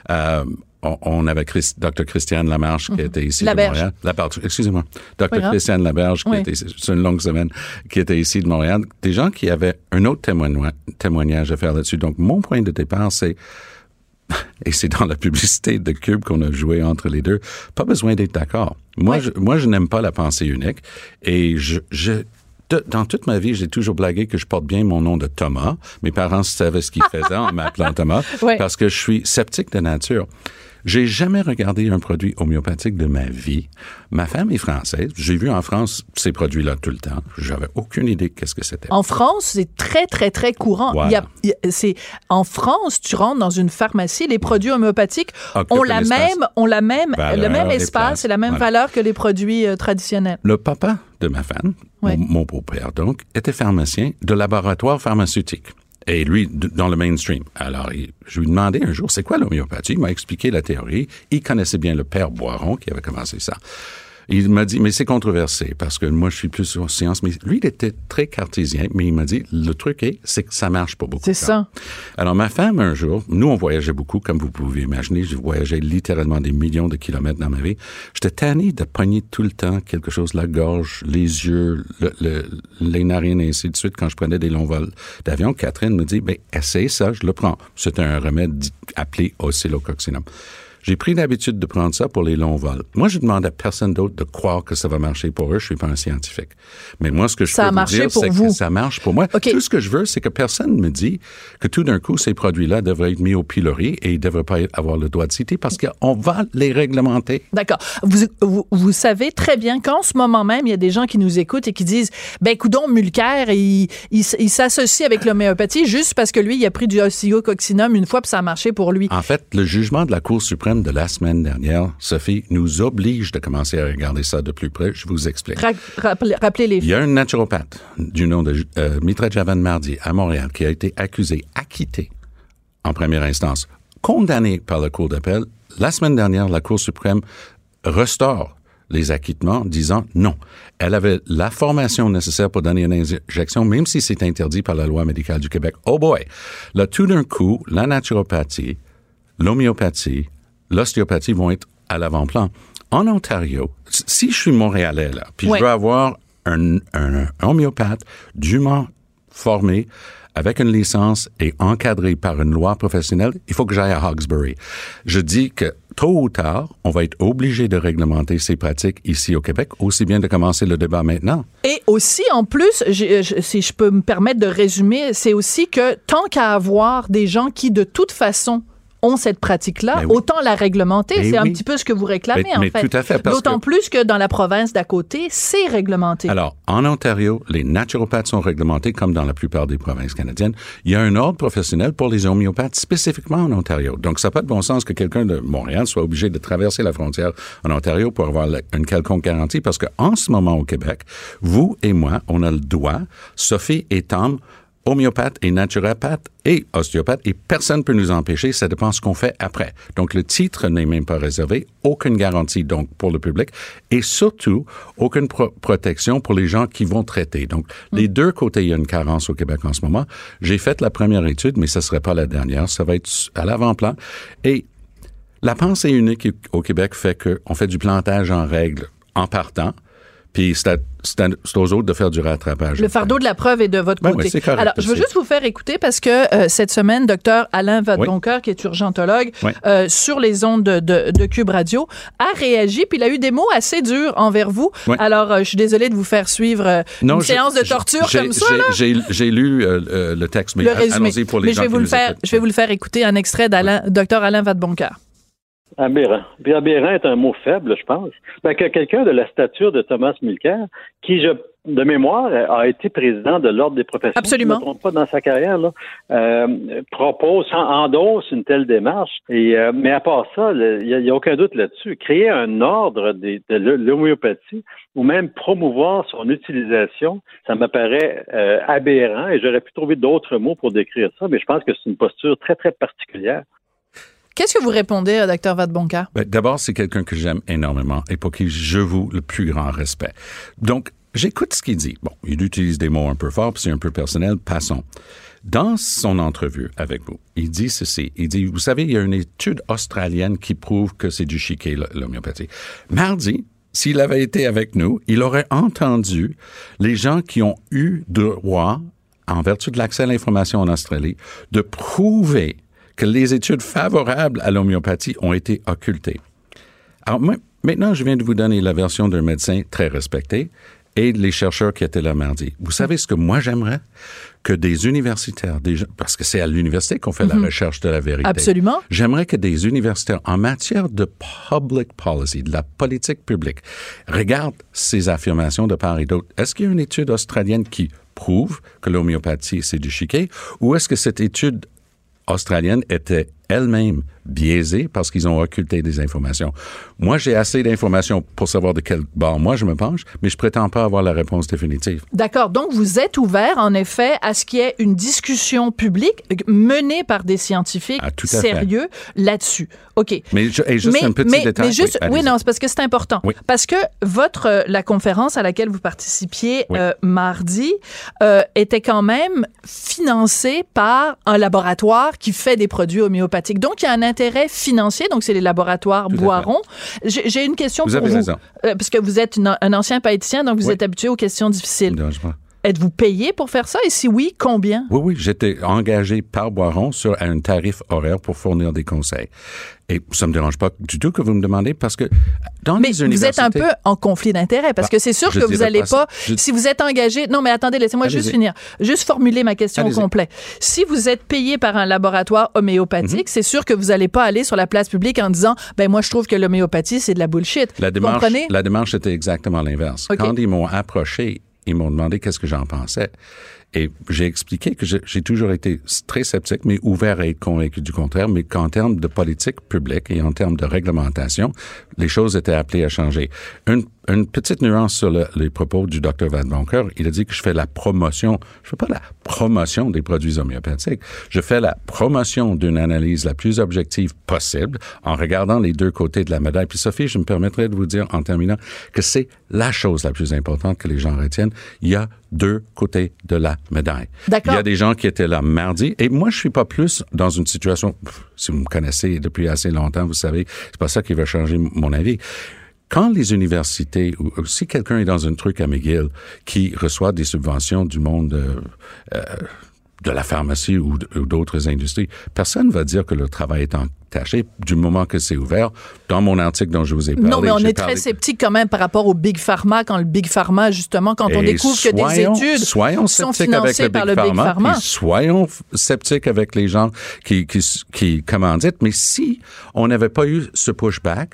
Euh, on, avait Chris, Dr. Christiane Lamarche qui était ici Laberge. de Montréal. Excusez-moi. Dr. Christiane Laberge qui Oui. était c'est une longue semaine, qui était ici de Montréal. Des gens qui avaient un autre témoignage, témoignage à faire là-dessus. Donc, mon point de départ, c'est [laughs] et c'est dans la publicité de Cube qu'on a joué entre les deux. Pas besoin d'être d'accord. Moi, je, moi, je n'aime pas la pensée unique. Et je, je de- dans toute ma vie, j'ai toujours blagué que je porte bien mon nom de Thomas. Mes parents savaient ce qu'ils faisaient en m'appelant [laughs] Thomas Ouais. parce que je suis sceptique de nature. J'ai jamais regardé un produit homéopathique de ma vie. Ma femme est française. J'ai vu en France ces produits-là tout le temps. J'avais aucune idée de qu'est-ce que c'était. En France, c'est très, très, très courant. Voilà. Il y a- il y a- c'est, en France, tu rentres dans une pharmacie, les produits homéopathiques ont la même, ont la même, Valeur le même espace et la même Voilà. valeur que les produits euh, traditionnels. Le papa de ma femme, mon, mon beau-père donc, était pharmacien de laboratoire pharmaceutique. Et lui, dans le mainstream. Alors, je lui demandais un jour, c'est quoi l'homéopathie? Il m'a expliqué la théorie. Il connaissait bien le père Boiron qui avait commencé ça. Il m'a dit, mais c'est controversé parce que moi, je suis plus sur science. Mais lui, il était très cartésien, mais il m'a dit, le truc est, c'est que ça marche pas beaucoup. C'est ça. Alors, ma femme, un jour, nous, on voyageait beaucoup, comme vous pouvez imaginer. Je voyageais littéralement des millions de kilomètres dans ma vie. J'étais tanné de pogner tout le temps quelque chose, la gorge, les yeux, le, le, les narines et ainsi de suite quand je prenais des longs vols d'avion. Catherine me dit, ben, essaye ça, je le prends. C'est un remède appelé oscillococcinum. J'ai pris l'habitude de prendre ça pour les longs vols. Moi, je demande à personne d'autre de croire que ça va marcher pour eux. Je suis pas un scientifique. Mais moi, ce que je ça peux vous dire, c'est que ça marche pour moi. Tout ce que je veux, c'est que personne me dit que tout d'un coup, ces produits-là devraient être mis au pilori et ils ne devraient pas avoir le droit de citer parce qu'on va les réglementer. D'accord. Vous, vous, vous savez très bien qu'en ce moment même, il y a des gens qui nous écoutent et qui disent, ben, coudon, Mulcair, il, il, s'associe avec l'homéopathie juste parce que lui, il a pris du oxyococcinum une fois puis ça a marché pour lui. En fait, le jugement de la Cour suprême de la semaine dernière, Sophie, nous oblige de commencer à regarder ça de plus près. Je vous explique. Ra- rappelez, rappelez les Il y a un naturopathe du nom de euh, Mitra Javan Mardi à Montréal qui a été accusé, acquitté en première instance, condamné par la Cour d'appel. La semaine dernière, la Cour suprême restaure les acquittements, disant non. Elle avait la formation nécessaire pour donner une injection, même si c'est interdit par la loi médicale du Québec. Oh boy! Là, tout d'un coup, la naturopathie, l'homéopathie, l'ostéopathie vont être à l'avant-plan. En Ontario, si je suis montréalais, là, puis Ouais. je veux avoir un, un homéopathe dûment formé, avec une licence et encadré par une loi professionnelle, il faut que j'aille à Hawkesbury. Je dis que tôt ou tard, on va être obligé de réglementer ces pratiques ici au Québec, aussi bien de commencer le débat maintenant. Et aussi, en plus, je- si je peux me permettre de résumer, c'est aussi que tant qu'à avoir des gens qui, de toute façon, ont cette pratique-là, Ben oui. autant la réglementer. Ben c'est un petit peu ce que vous réclamez, Mais- en mais fait. tout à fait, D'autant que- plus que dans la province d'à côté, c'est réglementé. Alors, en Ontario, les naturopathes sont réglementés comme dans la plupart des provinces canadiennes. Il y a un ordre professionnel pour les homéopathes spécifiquement en Ontario. Donc, ça n'a pas de bon sens que quelqu'un de Montréal soit obligé de traverser la frontière en Ontario pour avoir une quelconque garantie parce qu'en ce moment au Québec, vous et moi, on a le droit, Sophie et Tom, homéopathe et naturopathe et ostéopathe et personne ne peut nous empêcher, ça dépend ce qu'on fait après. Donc le titre n'est même pas réservé, aucune garantie donc pour le public et surtout aucune pro- protection pour les gens qui vont traiter. Donc les deux côtés, il y a une carence au Québec en ce moment. J'ai fait la première étude, mais ce ne serait pas la dernière, ça va être à l'avant-plan et la pensée unique au Québec fait qu'on fait du plantage en règle en partant, puis c'est aux autres de faire du rattrapage. Le fardeau de la preuve est de votre Ben côté. oui, c'est correct Alors, je veux juste vous faire écouter parce que euh, cette semaine, docteur Alain Vadeboncoeur, qui est urgentologue Oui. euh, sur les ondes de, de, de Cube Radio, a réagi, puis il a eu des mots assez durs envers vous. Alors, euh, je suis désolée de vous faire suivre une je- séance de torture j'ai- comme ça. j'ai-. J'ai lu le texte, mais le allons-y pour les Mais gens je vais vous le faire, je vais vous le faire écouter un extrait d'Alain, docteur Alain Vadeboncoeur. Aberrant. Puis aberrant est un mot faible, je pense. Ben, que quelqu'un de la stature de Thomas Mulcair, qui, je, de mémoire, a été président de l'Ordre des professions, Absolument. je ne me trompe pas dans sa carrière, là, euh, propose, en- endosse une telle démarche. Et, euh, mais à part ça, il n'y a, aucun doute là-dessus. Créer un ordre des- de, l'ho- l'homéopathie ou même promouvoir son utilisation, ça me paraît euh, aberrant et j'aurais pu trouver d'autres mots pour décrire ça, mais je pense que c'est une posture très, très particulière. Qu'est-ce que vous répondez, euh, docteur Vadeboncoeur? Ben, D'abord, c'est quelqu'un que j'aime énormément et pour qui je vous le plus grand respect. Donc, j'écoute ce qu'il dit. Bon, il utilise des mots un peu forts, c'est un peu personnel. Passons. Dans son entrevue avec vous, il dit ceci. Il dit, vous savez, il y a une étude australienne qui prouve que c'est du chiquet, l'homéopathie. Mardi, s'il avait été avec nous, il aurait entendu les gens qui ont eu droit, en vertu de l'accès à l'information en Australie, de prouver que les études favorables à l'homéopathie ont été occultées. Alors, moi, maintenant, je viens de vous donner la version d'un médecin très respecté et les chercheurs qui étaient là mardi. Vous savez ce que moi j'aimerais? Que des universitaires, des gens- parce que c'est à l'université qu'on fait la recherche de la vérité. Absolument. J'aimerais que des universitaires, en matière de public policy, de la politique publique, regardent ces affirmations de part et d'autre. Est-ce qu'il y a une étude australienne qui prouve que l'homéopathie, c'est du chiquet? Ou est-ce que cette étude australienne était elles-mêmes biaisées parce qu'ils ont occulté des informations. Moi, j'ai assez d'informations pour savoir de quel bord moi je me penche, mais je prétends pas avoir la réponse définitive. D'accord. Donc, vous êtes ouvert, en effet, à ce qu'il y ait une discussion publique menée par des scientifiques Ah, sérieux là-dessus. OK. Mais je- et juste un petit mais, détail. mais juste, Oui, non, c'est parce que c'est important. Oui. Parce que votre, euh, la conférence à laquelle vous participiez Oui. euh, mardi euh, était quand même financée par un laboratoire qui fait des produits homéopathiques. Donc, il y a un intérêt financier. Donc, c'est les laboratoires. Boiron. J'ai une question Vous pour avez vous. raison. Euh, parce que vous êtes une- un ancien païticien, donc vous Oui. êtes habitué aux questions difficiles. Pas. Êtes-vous payé pour faire ça? Et si oui, combien? Oui, oui, j'étais engagé par Boiron sur un tarif horaire pour fournir des conseils. Et ça me dérange pas du tout que vous me demandez parce que dans Mais les vous universités... êtes un peu en conflit d'intérêts parce Bah, que c'est sûr que vous dirais allez pas ça. pas, Je- si vous êtes engagé, non mais attendez, laissez-moi juste finir, juste formuler ma question au complet. Si vous êtes payé par un laboratoire homéopathique, Mhm. c'est sûr que vous allez pas aller sur la place publique en disant, ben moi je trouve que l'homéopathie c'est de la bullshit. La Vous démarche, comprenez? la démarche était exactement l'inverse. Quand ils m'ont approché, ils m'ont demandé qu'est-ce que j'en pensais. Et j'ai expliqué que j'ai toujours été très sceptique, mais ouvert à être convaincu du contraire, mais qu'en termes de politique publique et en termes de réglementation, les choses étaient appelées à changer. Une petite nuance sur le- les propos du Dr. Van Bonker. Il a dit que je fais la promotion. Je fais pas la promotion des produits homéopathiques. Je fais la promotion d'une analyse la plus objective possible en regardant les deux côtés de la médaille. Puis Sophie, je me permettrai de vous dire en terminant que c'est la chose la plus importante que les gens retiennent. Il y a deux côtés de la médaille. D'accord. Il y a des gens qui étaient là mardi et moi je suis pas plus dans une situation pff, si vous me connaissez depuis assez longtemps, vous savez, c'est pas ça qui va changer mon avis. Quand les universités, ou ou si quelqu'un est dans un truc à McGill qui reçoit des subventions du monde euh, euh, de la pharmacie ou d'autres industries, personne va dire que le travail est entaché du moment que c'est ouvert. Dans mon article dont je vous ai parlé, Non, mais on est parlé- très sceptique quand même par rapport au Big Pharma, quand le Big Pharma, justement, quand on découvre que des études soyons sont avec financées le par Big le Big Pharma, Pharma. puis soyons sceptiques avec les gens qui, qui, qui commanditent. Mais si on n'avait pas eu ce pushback,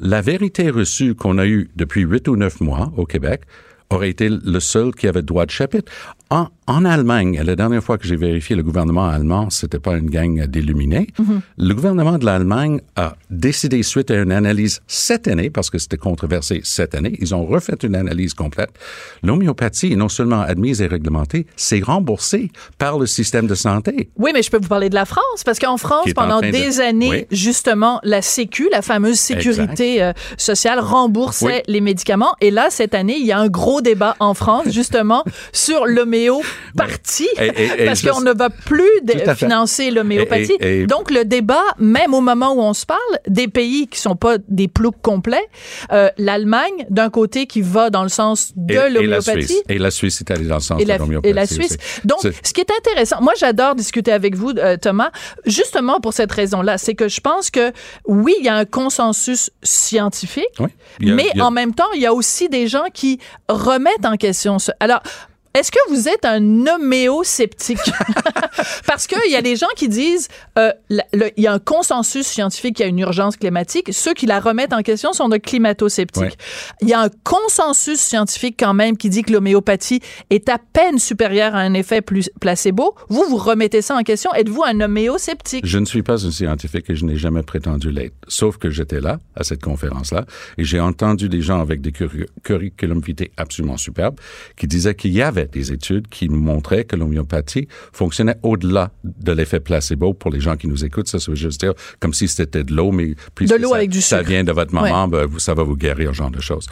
la vérité reçue qu'on a eue depuis huit ou neuf mois au Québec aurait été le seul qui avait droit de chapitre. En, en Allemagne, la dernière fois que j'ai vérifié le gouvernement allemand, c'était pas une gang d'illuminés. Mhm. Le gouvernement de l'Allemagne a décidé, suite à une analyse cette année, parce que c'était controversé cette année, ils ont refait une analyse complète. L'homéopathie est non seulement admise et réglementée, c'est remboursé par le système de santé. Oui, mais je peux vous parler de la France, parce qu'en France, pendant de- des années, Oui. justement, la Sécu, la fameuse sécurité euh, sociale, remboursait Oui. les médicaments. Et là, cette année, il y a un gros débat en France, justement, [laughs] sur l'homéopathie, Et- et- et parce qu'on ne va plus financer l'homéopathie. Et- Donc, le débat, même au moment où on se parle, des pays qui sont pas des ploucs complets, euh, l'Allemagne, d'un côté, qui va dans le sens de Et, et la l'homéopathie, Suisse. Et la Suisse est allée dans le sens et de la, l'homéopathie et la aussi. Suisse. Donc, ce qui est intéressant, moi j'adore discuter avec vous, euh, Thomas, justement pour cette raison-là, c'est que je pense que oui, il y a un consensus scientifique, Oui. A- mais a- en même temps, il y a aussi des gens qui remettent en question ce. Alors, est-ce que vous êtes un homéosceptique? [laughs] Parce qu'il y a des gens qui disent euh, il y a un consensus scientifique, il y a une urgence climatique. Ceux qui la remettent en question sont de climato-sceptiques. Ouais. Il y a un consensus scientifique quand même qui dit que l'homéopathie est à peine supérieure à un effet plus placebo. Vous, vous remettez ça en question. Êtes-vous un homéosceptique? Je ne suis pas un scientifique et je n'ai jamais prétendu l'être. Sauf que j'étais là, à cette conférence-là, et j'ai entendu des gens avec des curri- curriculum vitae absolument superbes qui disaient qu'il y avait des études qui montraient que l'homéopathie fonctionnait au-delà de l'effet placebo pour les gens qui nous écoutent. Ça, ça veut juste dire comme si c'était de l'eau, mais puisque De l'eau ça- avec du Ça sucre. vient de votre maman, ben, ça va vous guérir, ce genre de choses.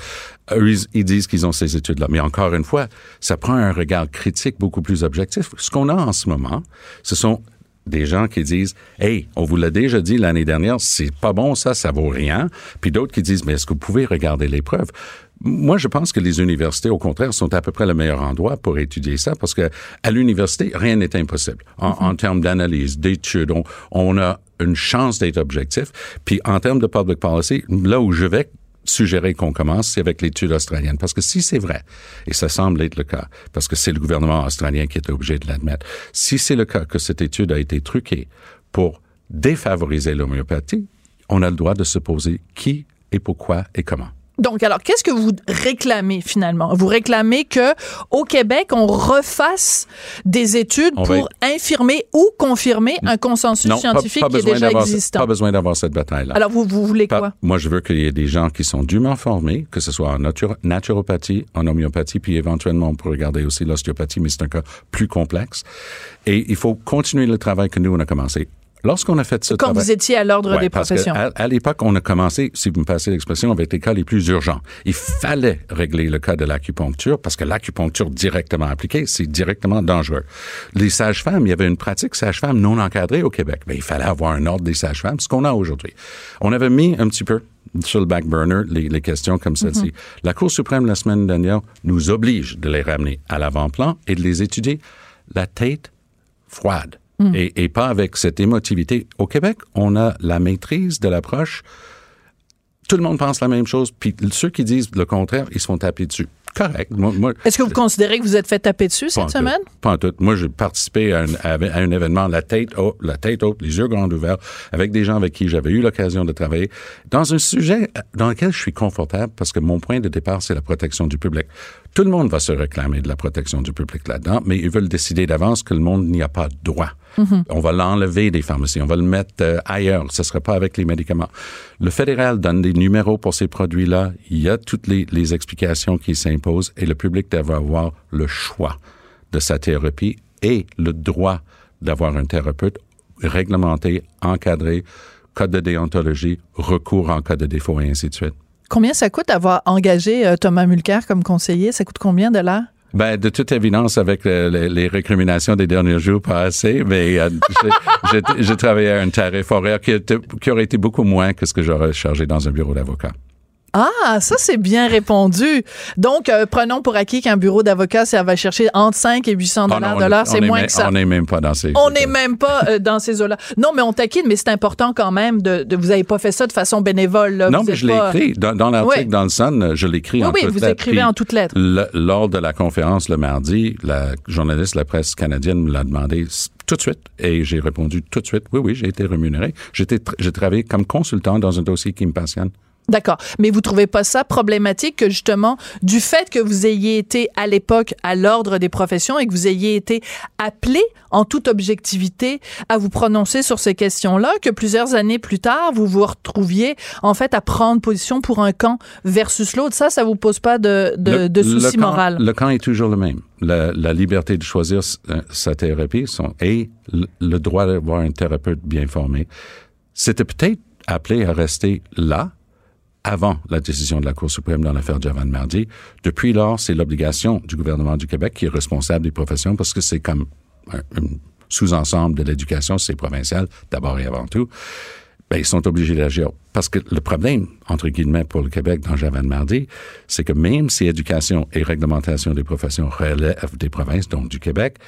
Eux, ils, ils disent qu'ils ont ces études-là. Mais encore une fois, ça prend un regard critique beaucoup plus objectif. Ce qu'on a en ce moment, ce sont des gens qui disent Hey, on vous l'a déjà dit l'année dernière, c'est pas bon ça, ça vaut rien. Puis d'autres qui disent Mais est-ce que vous pouvez regarder les preuves? Moi, je pense que les universités, au contraire, sont à peu près le meilleur endroit pour étudier ça parce que à l'université, rien n'est impossible. En, en termes d'analyse, d'études, on, on a une chance d'être objectif. Puis en termes de public policy, là où je vais suggérer qu'on commence, c'est avec l'étude australienne. Parce que si c'est vrai, et ça semble être le cas, parce que c'est le gouvernement australien qui est obligé de l'admettre, si c'est le cas que cette étude a été truquée pour défavoriser l'homéopathie, on a le droit de se poser qui et pourquoi et comment. Donc, alors, qu'est-ce que vous réclamez finalement? Vous réclamez que au Québec, on refasse des études On pour infirmer ou confirmer un consensus Non, scientifique pas qui est déjà existant. Pas besoin d'avoir cette bataille-là. Alors, vous, vous voulez Pas- quoi? Moi, je veux qu'il y ait des gens qui sont dûment formés, que ce soit en natur- naturopathie, en homéopathie, puis éventuellement, on peut regarder aussi l'ostéopathie, mais c'est un cas plus complexe. Et il faut continuer le travail que nous, on a commencé. Lorsqu'on a fait ce Quand travail... vous étiez à l'ordre Ouais, des parce que professions. À, à l'époque, on a commencé, si vous me passez l'expression, avec les cas les plus urgents. Il fallait régler le cas de l'acupuncture parce que l'acupuncture directement appliquée, c'est directement dangereux. Les sages-femmes, il y avait une pratique sage-femme non encadrée au Québec. Mais il fallait avoir un ordre des sages-femmes, ce qu'on a aujourd'hui. On avait mis un petit peu sur le back burner les, les questions comme celle-ci. La Cour suprême, la semaine dernière, nous oblige de les ramener à l'avant-plan et de les étudier la tête froide. Et, et pas avec cette émotivité. Au Québec, on a la maîtrise de l'approche. Tout le monde pense la même chose, puis ceux qui disent le contraire, ils se font taper dessus. Correct. Est-ce que vous considérez que vous êtes fait taper dessus cette tout. semaine? Pas en tout. Moi, j'ai participé à un, à un événement, la tête, haute, la tête haute, les yeux grands ouverts, avec des gens avec qui j'avais eu l'occasion de travailler, dans un sujet dans lequel je suis confortable parce que mon point de départ, c'est la protection du public. Tout le monde va se réclamer de la protection du public là-dedans, mais ils veulent décider d'avance que le monde n'y a pas droit. On va l'enlever des pharmacies, on va le mettre euh, ailleurs. Ce ne sera pas avec les médicaments. Le fédéral donne des numéros pour ces produits-là. Il y a toutes les, les explications qui s'imposent et le public devrait avoir le choix de sa thérapie et le droit d'avoir un thérapeute réglementé, encadré, code de déontologie, recours en cas de défaut et ainsi de suite. Combien ça coûte avoir engagé euh, Thomas Mulcair comme conseiller? Ça coûte combien de l'heure? Ben, de toute évidence, avec les, les récriminations des derniers jours, pas assez, mais euh, [laughs] j'ai- travaillé à un tarif horaire qui, était- qui aurait été beaucoup moins que ce que j'aurais chargé dans un bureau d'avocat. Ah, ça, c'est bien répondu. Donc, euh, prenons pour acquis qu'un bureau d'avocat, ça va chercher entre 5 et 800 Ah dollars C'est est moins même- que ça. On n'est même pas dans ces... On n'est même pas euh, dans ces eaux-là. Non, mais on taquine, mais c'est important quand même de, de- vous n'avez pas fait ça de façon bénévole. là. Non, Vous mais je l'ai pas- écrit. Dans, dans l'article, Oui. dans le Sun, je l'écris Oui, en oui, toutes vous lettres. écrivez en toutes lettres. le- lors de la conférence le mardi, la journaliste de la presse canadienne me l'a demandé tout de suite et j'ai répondu tout de suite. Oui, oui, j'ai été rémunéré. J'ai travaillé comme consultant dans un dossier qui me passionne. D'accord. Mais vous trouvez pas ça problématique que justement, du fait que vous ayez été à l'époque à l'ordre des professions et que vous ayez été appelé en toute objectivité à vous prononcer sur ces questions-là, que plusieurs années plus tard, vous vous retrouviez en fait à prendre position pour un camp versus l'autre? Ça, ça vous pose pas de, de, Le- de le soucis camp- moral. Le camp est toujours le même. La, la liberté de choisir euh, sa thérapie son, et le, le droit d'avoir un thérapeute bien formé. C'était peut-être appelé à rester là avant la décision de la Cour suprême dans l'affaire Javan Mardi. Depuis lors, c'est l'obligation du gouvernement du Québec qui est responsable des professions parce que c'est comme un, un sous-ensemble de l'éducation, c'est provincial d'abord et avant tout. Ben, ils sont obligés d'agir. Parce que le problème, entre guillemets, pour le Québec dans Javan Mardi, c'est que même si éducation et réglementation des professions relèvent des provinces, donc du Québec,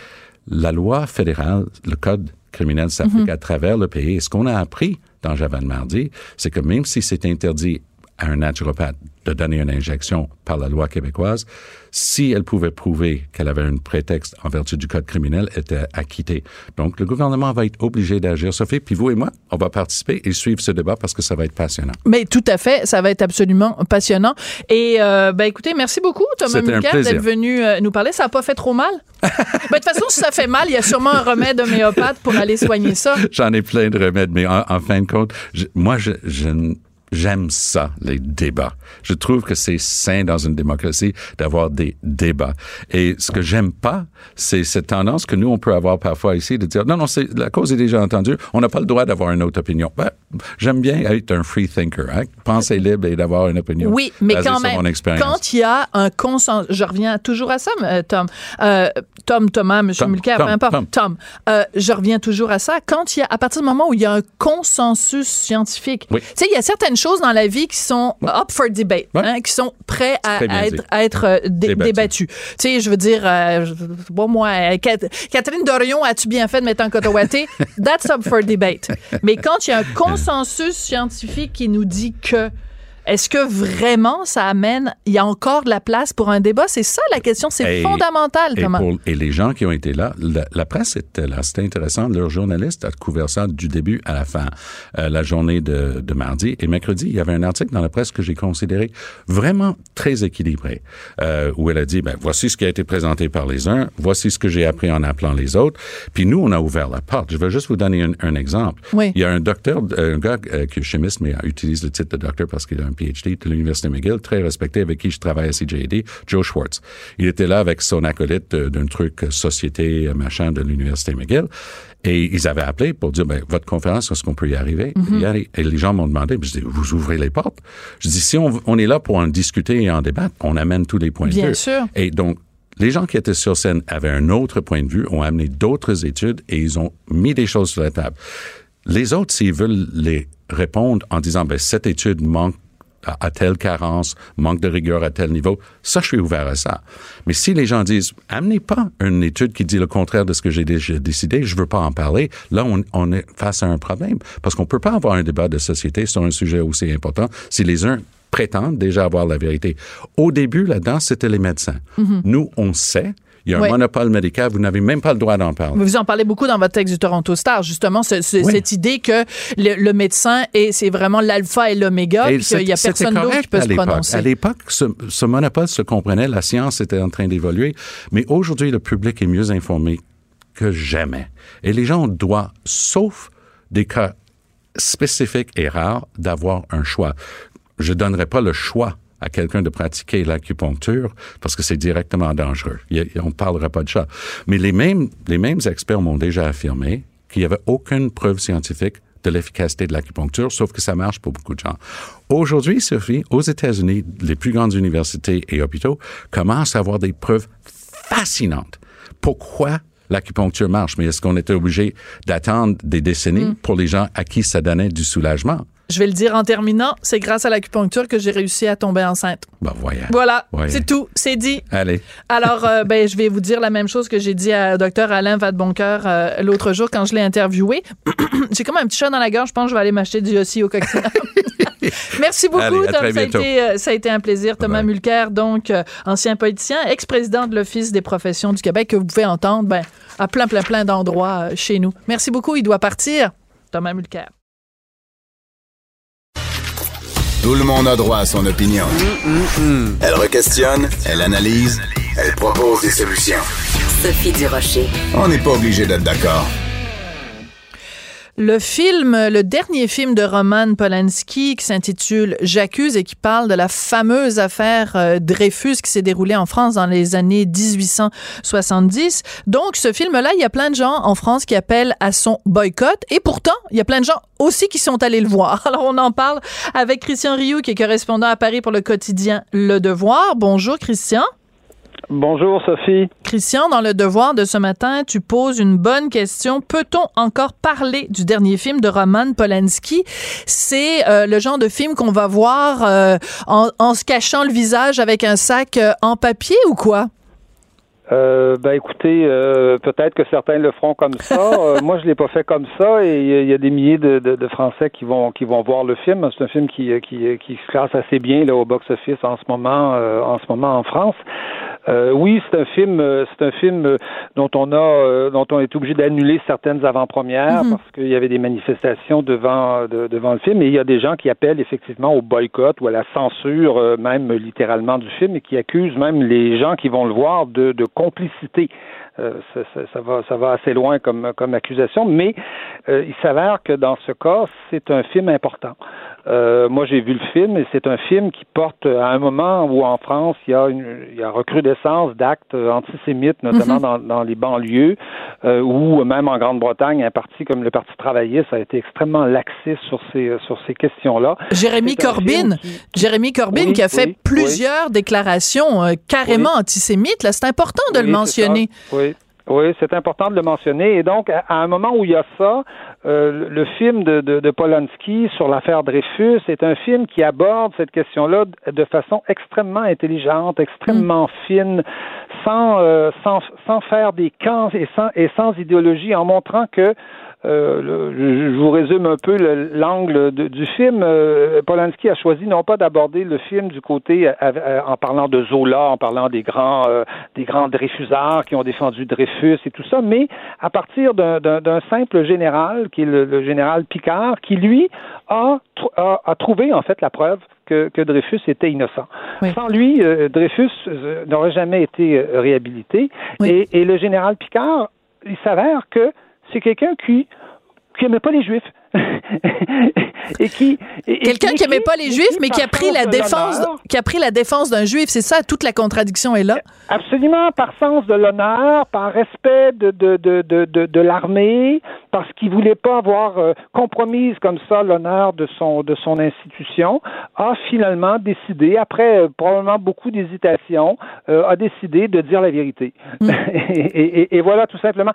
la loi fédérale, le code criminel s'applique à travers le pays. Et ce qu'on a appris dans Javan Mardi, c'est que même si c'est interdit à un naturopathe de donner une injection par la loi québécoise, si elle pouvait prouver qu'elle avait un prétexte en vertu du code criminel, elle était acquittée. Donc, le gouvernement va être obligé d'agir. Sophie, puis vous et moi, on va participer et suivre ce débat parce que ça va être passionnant. Mais tout à fait, ça va être absolument passionnant. Et euh, ben écoutez, merci beaucoup Thomas Mulcair d'être venu euh, nous parler. Ça n'a pas fait trop mal? [laughs] ben, de toute façon, si ça fait mal, il y a sûrement un remède homéopathe pour aller soigner ça. J'en ai plein de remèdes, mais en, en fin de compte, je- moi, je, je J'aime ça, les débats. Je trouve que c'est sain dans une démocratie d'avoir des débats. Et ce que j'aime pas, c'est cette tendance que nous, on peut avoir parfois ici de dire, non, non, c'est, la cause est déjà entendue, on n'a pas le droit d'avoir une autre opinion. Ben, j'aime bien être un free thinker, hein, penser libre et d'avoir une opinion. Oui, mais quand même, quand il y a un consensus, je reviens toujours à ça, euh, Tom, Euh, Tom, Thomas, Monsieur Tom, Mulcair, Tom, peu importe, Tom. Tom, Euh, je reviens toujours à ça. Quand il y a, à partir du moment où il y a un consensus scientifique, Oui. tu sais, il y a certaines choses dans la vie qui sont up for debate, Ouais. hein, qui sont prêts à, être, à être euh, dé- Débattu. débattues. Tu sais, je veux dire, euh, bon, moi, euh, Cat- Catherine Dorion, as-tu bien fait de mettre un cotowaté? [laughs] That's up for debate. Mais quand il y a un [laughs] consensus scientifique qui nous dit que est-ce que vraiment ça amène, il y a encore de la place pour un débat? C'est ça la question, c'est fondamental, Et, pour- et les gens qui ont été là, la, la presse était là. C'était intéressant. Leur journaliste a couvert ça du début à la fin, euh, la journée de, de mardi. Et mercredi, il y avait un article dans la presse que j'ai considéré vraiment très équilibré, euh, où elle a dit, ben, voici ce qui a été présenté par les uns, voici ce que j'ai appris en appelant les autres. Puis nous, on a ouvert la porte. Je vais juste vous donner un, un exemple. Oui. Il y a un docteur, un gars euh, qui est chimiste, mais utilise le titre de docteur parce qu'il a un PhD de l'Université McGill, très respecté, avec qui je travaille à CJD, Joe Schwartz. Il était là avec son acolyte euh, d'un truc euh, société, euh, machin, de l'Université McGill. Et ils avaient appelé pour dire, ben, votre conférence, est-ce qu'on peut y arriver? Y aller. Et les gens m'ont demandé, je dis, vous ouvrez les portes? Je dis, si on, on est là pour en discuter et en débattre, on amène tous les points Bien de vue. sûr. Et donc, les gens qui étaient sur scène avaient un autre point de vue, ont amené d'autres études et ils ont mis des choses sur la table. Les autres, s'ils veulent les répondre en disant, ben, cette étude manque à, à telle carence, manque de rigueur à tel niveau, ça, je suis ouvert à ça. Mais si les gens disent, amenez pas une étude qui dit le contraire de ce que j'ai déjà décidé, je veux pas en parler, là, on, on est face à un problème. Parce qu'on peut pas avoir un débat de société sur un sujet aussi important si les uns prétendent déjà avoir la vérité. Au début, là-dedans, c'était les médecins. Nous, on sait, il y a un monopole médical, vous n'avez même pas le droit d'en parler. Vous en parlez beaucoup dans votre texte du Toronto Star, justement, ce- ce- Oui. cette idée que le, le médecin, est, c'est vraiment l'alpha et l'oméga, Et puis qu'il n'y a personne d'autre qui peut se prononcer. À l'époque, ce, ce monopole se comprenait, la science était en train d'évoluer, mais aujourd'hui, le public est mieux informé que jamais. Et les gens doivent, sauf des cas spécifiques et rares, d'avoir un choix. Je donnerai pas le choix à quelqu'un de pratiquer l'acupuncture parce que c'est directement dangereux. A- on ne parlera pas de ça. Mais les mêmes, les mêmes experts m'ont déjà affirmé qu'il n'y avait aucune preuve scientifique de l'efficacité de l'acupuncture, sauf que ça marche pour beaucoup de gens. Aujourd'hui, Sophie, aux États-Unis, les plus grandes universités et hôpitaux commencent à avoir des preuves fascinantes. Pourquoi l'acupuncture marche? Mais est-ce qu'on était obligé d'attendre des décennies pour les gens à qui ça donnait du soulagement? Je vais le dire en terminant, c'est grâce à l'acupuncture que j'ai réussi à tomber enceinte. Ben, voyons. Voilà, Voyons. c'est tout, c'est dit. Allez. Alors, euh, ben, je vais vous dire la même chose que j'ai dit à Dr Alain Vadeboncoeur euh, l'autre jour quand je l'ai interviewé. [clears throat] j'ai comme un petit chat dans la gorge, je pense que je vais aller m'acheter du Yossi au cocktail. [laughs] Merci beaucoup, Allez, à Tom. très Ça a, bientôt. été, euh, ça a été un plaisir. Thomas Bye-bye. Mulcair, donc ancien politicien, ex-président de l'Office des professions du Québec, que vous pouvez entendre ben, à plein, plein, plein d'endroits chez nous. Merci beaucoup. Il doit partir. Thomas Mulcair. Tout le monde a droit à son opinion. Elle requestionne, elle analyse, elle propose des solutions. Sophie Durocher. On n'est pas obligé d'être d'accord. Le film, le dernier film de Roman Polanski qui s'intitule J'accuse et qui parle de la fameuse affaire euh, Dreyfus qui s'est déroulée en France dans les années 1870. Donc, ce film-là, il y a plein de gens en France qui appellent à son boycott et pourtant, il y a plein de gens aussi qui sont allés le voir. [laughs] Alors, on en parle avec Christian Rioux qui est correspondant à Paris pour le quotidien Le Devoir. Bonjour, Christian. Bonjour Sophie. Christian, dans le devoir de ce matin, tu poses une bonne question. Peut-on encore parler du dernier film de Roman Polanski? C'est euh, le genre de film qu'on va voir euh, en, en se cachant le visage avec un sac euh, en papier ou quoi? Euh, ben écoutez, euh, peut-être que certains le feront comme ça. [laughs] Euh, moi, je l'ai pas fait comme ça, et il y a- il y a des milliers de, de, de Français qui vont qui vont voir le film. C'est un film qui qui, qui se classe assez bien là au box-office en ce moment en ce moment en France. Euh, oui, c'est un film, euh, c'est un film euh, dont on a, euh, dont on est obligé d'annuler certaines avant-premières Mhm. parce qu'il y avait des manifestations devant, de- devant le film. Et il y a des gens qui appellent effectivement au boycott ou à la censure, euh, même littéralement du film, et qui accusent même les gens qui vont le voir de, de complicité. Euh, ça, ça- ça va, ça va assez loin comme, comme accusation, mais euh, il s'avère que dans ce cas, c'est un film important. Euh, moi, j'ai vu le film et c'est un film qui porte à un moment où en France, il y a une il y a recrudescence d'actes antisémites, notamment Mhm. dans, dans les banlieues, euh, ou même en Grande-Bretagne, un parti comme le Parti travailliste a été extrêmement laxiste sur ces sur ces questions-là. Jérémy Corbyn, qui- Jérémy Corbyn Oui, qui a fait oui, plusieurs déclarations euh, carrément antisémites. Là, c'est important de le mentionner. Oui. Oui, c'est important de le mentionner. Et donc, à un moment où il y a ça, euh, le- film de, de, de Polanski sur l'affaire Dreyfus est un film qui aborde cette question-là de- de façon extrêmement intelligente, extrêmement fine, sans, euh, sans, sans faire des camps et sans, et sans idéologie, en montrant que euh, je, vous résume un peu l'angle du film. Polanski a choisi non pas d'aborder le film du côté en parlant de Zola, en parlant des grands des grands Dreyfusards qui ont défendu Dreyfus et tout ça, mais à partir d'un simple général qui est le, général Picard, qui lui a, a trouvé en fait la preuve que, Dreyfus était innocent. Sans lui, euh, Dreyfus euh, n'aurait jamais été euh, réhabilité. Et, et, le général Picard, il s'avère que c'est quelqu'un qui qui n'aimait pas les Juifs. [laughs] et qui quelqu'un qui n'aimait pas les juifs mais qui a pris la défense qui a pris la défense d'un juif c'est ça? Toute la contradiction est là? Absolument par sens de l'honneur par respect de de de de, de, l'armée parce qu'il voulait pas avoir euh, compromise comme ça l'honneur de son de son institution a finalement décidé après euh, probablement beaucoup d'hésitation euh, a décidé de dire la vérité. Mm. [laughs] et, et, voilà tout simplement.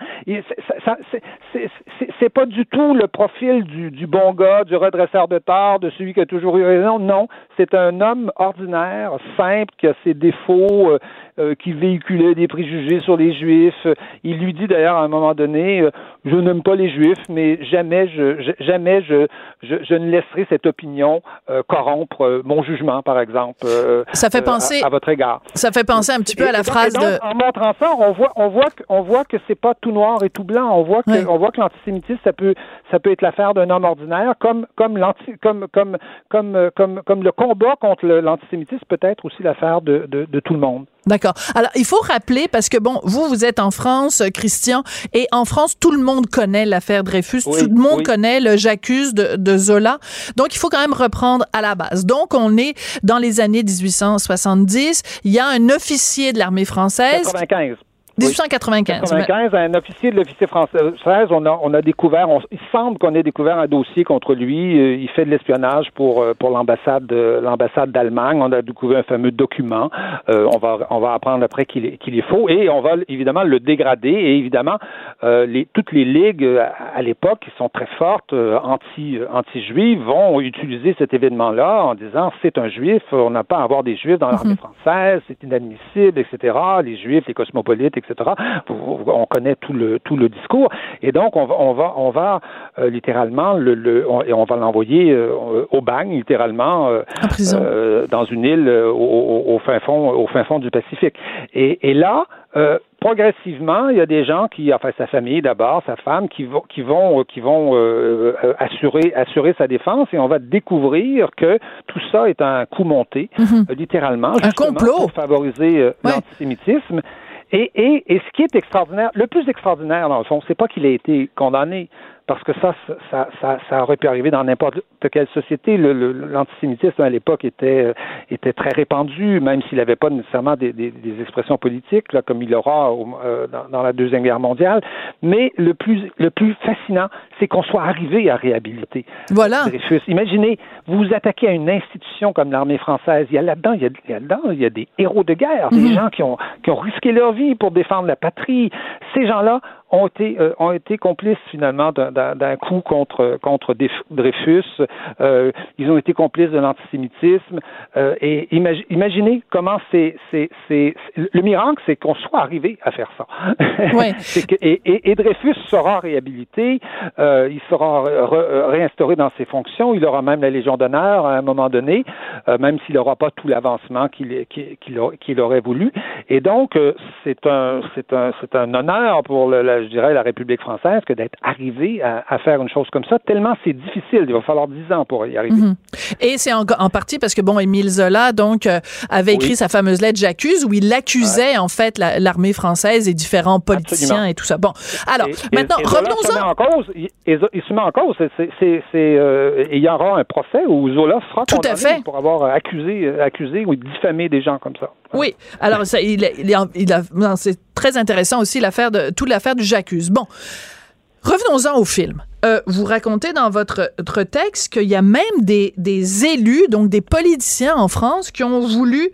C'est pas du tout le profil du, du bon gars, du redresseur de tort, de celui qui a toujours eu raison. Non, c'est un homme ordinaire, simple, qui a ses défauts, euh, qui véhiculait des préjugés sur les Juifs. Il lui dit d'ailleurs à un moment donné, euh, je n'aime pas les Juifs, mais jamais je, jamais je, je, ne laisserai cette opinion euh, corrompre mon jugement, par exemple. ça fait penser à, votre égard. Ça fait penser un petit peu à la phrase de. En montrant ça, on voit, on voit, on voit que c'est pas tout noir et tout blanc. On voit que, on voit que l'antisémitisme, ça peut, ça peut être l'affaire d'un homme ordinaire, comme, comme l'anti, comme, comme, comme, comme, comme le combat contre l'antisémitisme peut être aussi l'affaire de, de, de tout le monde. D'accord. Alors, il faut rappeler, parce que, bon, vous, vous êtes en France, Christian, et en France, tout le monde connaît l'affaire Dreyfus, tout le monde connaît le J'accuse de, de, Zola. Donc, il faut quand même reprendre à la base. Donc, on est dans les années 1870. Il y a un officier de l'armée française. 95. 1895. 95, un officier de l'officier française, on a, on a découvert, il semble qu'on ait découvert un dossier contre lui. Euh, il fait de l'espionnage pour euh, pour l'ambassade l'ambassade d'Allemagne. On a découvert un fameux document. Euh, on va on va apprendre après qu'il est qu'il est faux et on va évidemment le dégrader et évidemment les toutes les ligues à, l'époque qui sont très fortes anti anti juives vont utiliser cet événement-là en disant c'est un juif, on n'a pas à avoir des juifs dans l'armée mhm. française, c'est inadmissible, etc. Les juifs, les cosmopolites, etc. On connaît tout le tout le discours et donc on va on va on va euh, littéralement le, on, et on va l'envoyer euh, au bagne littéralement euh, dans une île au, fin fond au fin fond du Pacifique. Et, et là progressivement, il y a des gens qui, enfin sa famille d'abord, sa femme, qui vont, qui vont, qui vont assurer, assurer sa défense, et on va découvrir que tout ça est un coup monté, mhm. littéralement, un complot pour favoriser l'antisémitisme. Et, et, et, ce qui est extraordinaire, le plus extraordinaire dans le fond, c'est pas qu'il ait été condamné, parce que ça, ça, ça, ça aurait pu arriver dans n'importe quelle société. L'antisémitisme à l'époque était, euh, était très répandu, même s'il n'avait pas nécessairement des, des, des, expressions politiques, là, comme il aura euh, dans, dans, la Deuxième Guerre mondiale. Mais le plus, le plus fascinant, c'est qu'on soit arrivé à réhabiliter voilà. Dreyfus. Imaginez, vous vous attaquez à une institution comme l'armée française. Il y a là-dedans, il y a, il y a, là il y a des héros de guerre, des mhm. gens qui ont, qui ont risqué leur vie pour défendre la patrie. Ces gens-là ont été, euh, ont été complices finalement d'un coup contre, contre Dreyfus. Euh, ils ont été complices de l'antisémitisme. Euh, et imaginez comment c'est, c'est, c'est, le miracle, c'est qu'on soit arrivé à faire ça. [laughs] Ouais. que, et, et, Dreyfus sera réhabilité, euh, il sera réinstauré dans ses fonctions, il aura même la Légion d'honneur à un moment donné, euh, même s'il n'aura pas tout l'avancement qu'il, qu'il, qu'il aurait voulu. Et donc, c'est un, c'est un, c'est un honneur pour le, la, je dirais, la République française que d'être arrivé à, à, faire une chose comme ça, tellement c'est difficile. Il va falloir dix ans pour y arriver. Mhm. Et c'est en, en, partie parce que, bon, Émile Zola, donc, euh, avait écrit sa fameuse lettre J'accuse, où il accusait, en fait, l'armée française et différents politiciens et tout ça. Bon, alors, maintenant, revenons-en. Il, il, se met en cause. C'est, euh, il y aura un procès où Zola sera tout à fait. pour avoir accusé, accusé ou diffamé des gens comme ça. Oui, alors ça, il, il, il a, c'est très intéressant aussi l'affaire de toute l'affaire du Bon, revenons-en au film. Euh, vous racontez dans votre, votre texte qu'il y a même des, des élus, donc des politiciens en France, qui ont voulu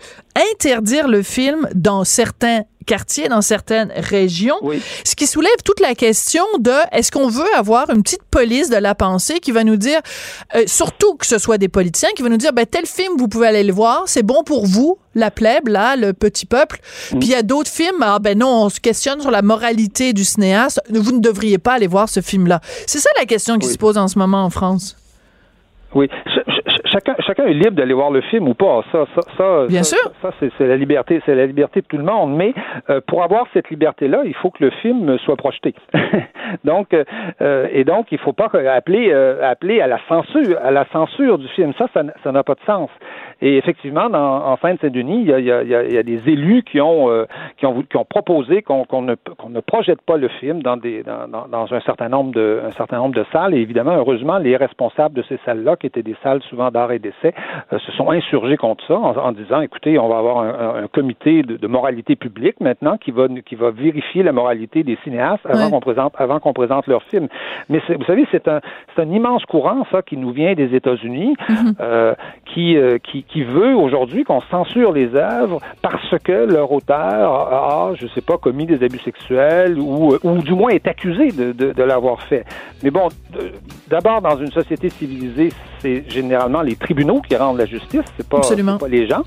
interdire le film dans certains quartiers, dans certaines régions. Ce qui soulève toute la question de est-ce qu'on veut avoir une petite police de la pensée qui va nous dire, euh, surtout que ce soit des politiciens, qui va nous dire, ben, tel film, vous pouvez aller le voir, c'est bon pour vous, la plèbe, là, le petit peuple. Mm. Puis il y a d'autres films, ah ben non, on se questionne sur la moralité du cinéaste. Vous ne devriez pas aller voir ce film-là. C'est ça la question qui se pose en ce moment en France. Oui, chacun, chacun est libre d'aller voir le film ou pas. Ça, ça, ça, Bien ça, sûr. Ça, c'est, la liberté, c'est la liberté de tout le monde. Mais euh, pour avoir cette liberté-là, il faut que le film soit projeté. [laughs] donc, euh, et donc, il faut pas appeler, euh, appeler à la censure, à la censure du film. Ça, ça, n'a pas de sens. Et effectivement, dans, en Seine-Saint-Denis, il y a, il y, a, il y des élus qui ont, euh, qui ont, voulu- qui ont proposé qu'on, ne, qu'on ne projette pas le film dans, des, dans, dans un certain nombre de, un certain nombre de salles. Et évidemment, heureusement, les responsables de ces salles-là, qui étaient des salles souvent d'art et d'essai, euh, se sont insurgés contre ça en, en disant, écoutez, on va avoir un, comité de, de moralité publique maintenant qui va, qui va vérifier la moralité des cinéastes avant qu'on présente, avant qu'on présente leur film. Mais vous savez, c'est un, c'est un immense courant, ça, qui nous vient des États-Unis, euh, qui, euh, qui, qui veut aujourd'hui qu'on censure les œuvres parce que leur auteur a, a, je sais pas, commis des abus sexuels ou, ou du moins est accusé de, de, de l'avoir fait. Mais bon, d'abord, dans une société civilisée, c'est généralement les tribunaux qui rendent la justice, c'est pas, pas les gens.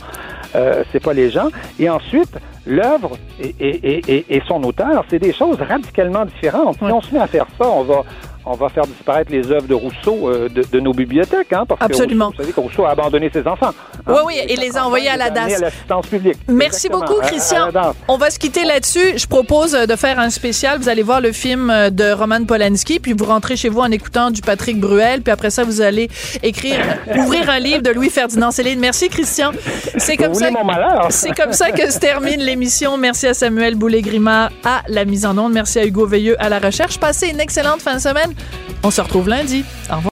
Euh, c'est pas les gens. Et ensuite, l'œuvre et, et, et, et son auteur, c'est des choses radicalement différentes. Si on se met à faire ça, on va on va faire disparaître les œuvres de Rousseau euh, de, de nos bibliothèques, hein, parce Absolument. que Rousseau, vous savez que Rousseau a abandonné ses enfants. hein. Oui, oui, et les a envoyés à la DAS. à l'assistance publique. Merci Exactement, beaucoup, à- à Christian. On va se quitter là-dessus. Je propose de faire un spécial. Vous allez voir le film de Roman Polanski, puis vous rentrez chez vous en écoutant du Patrick Bruel, puis après ça, vous allez écrire, [laughs] ouvrir un livre de Louis-Ferdinand Céline. Merci, Christian. Vous ça. [laughs] C'est comme ça que se termine l'émission. Merci à Samuel Boulay-Grimard à la mise en onde. Merci à Hugo Veilleux à la recherche. Passez une excellente fin de semaine. On se retrouve lundi. Au revoir.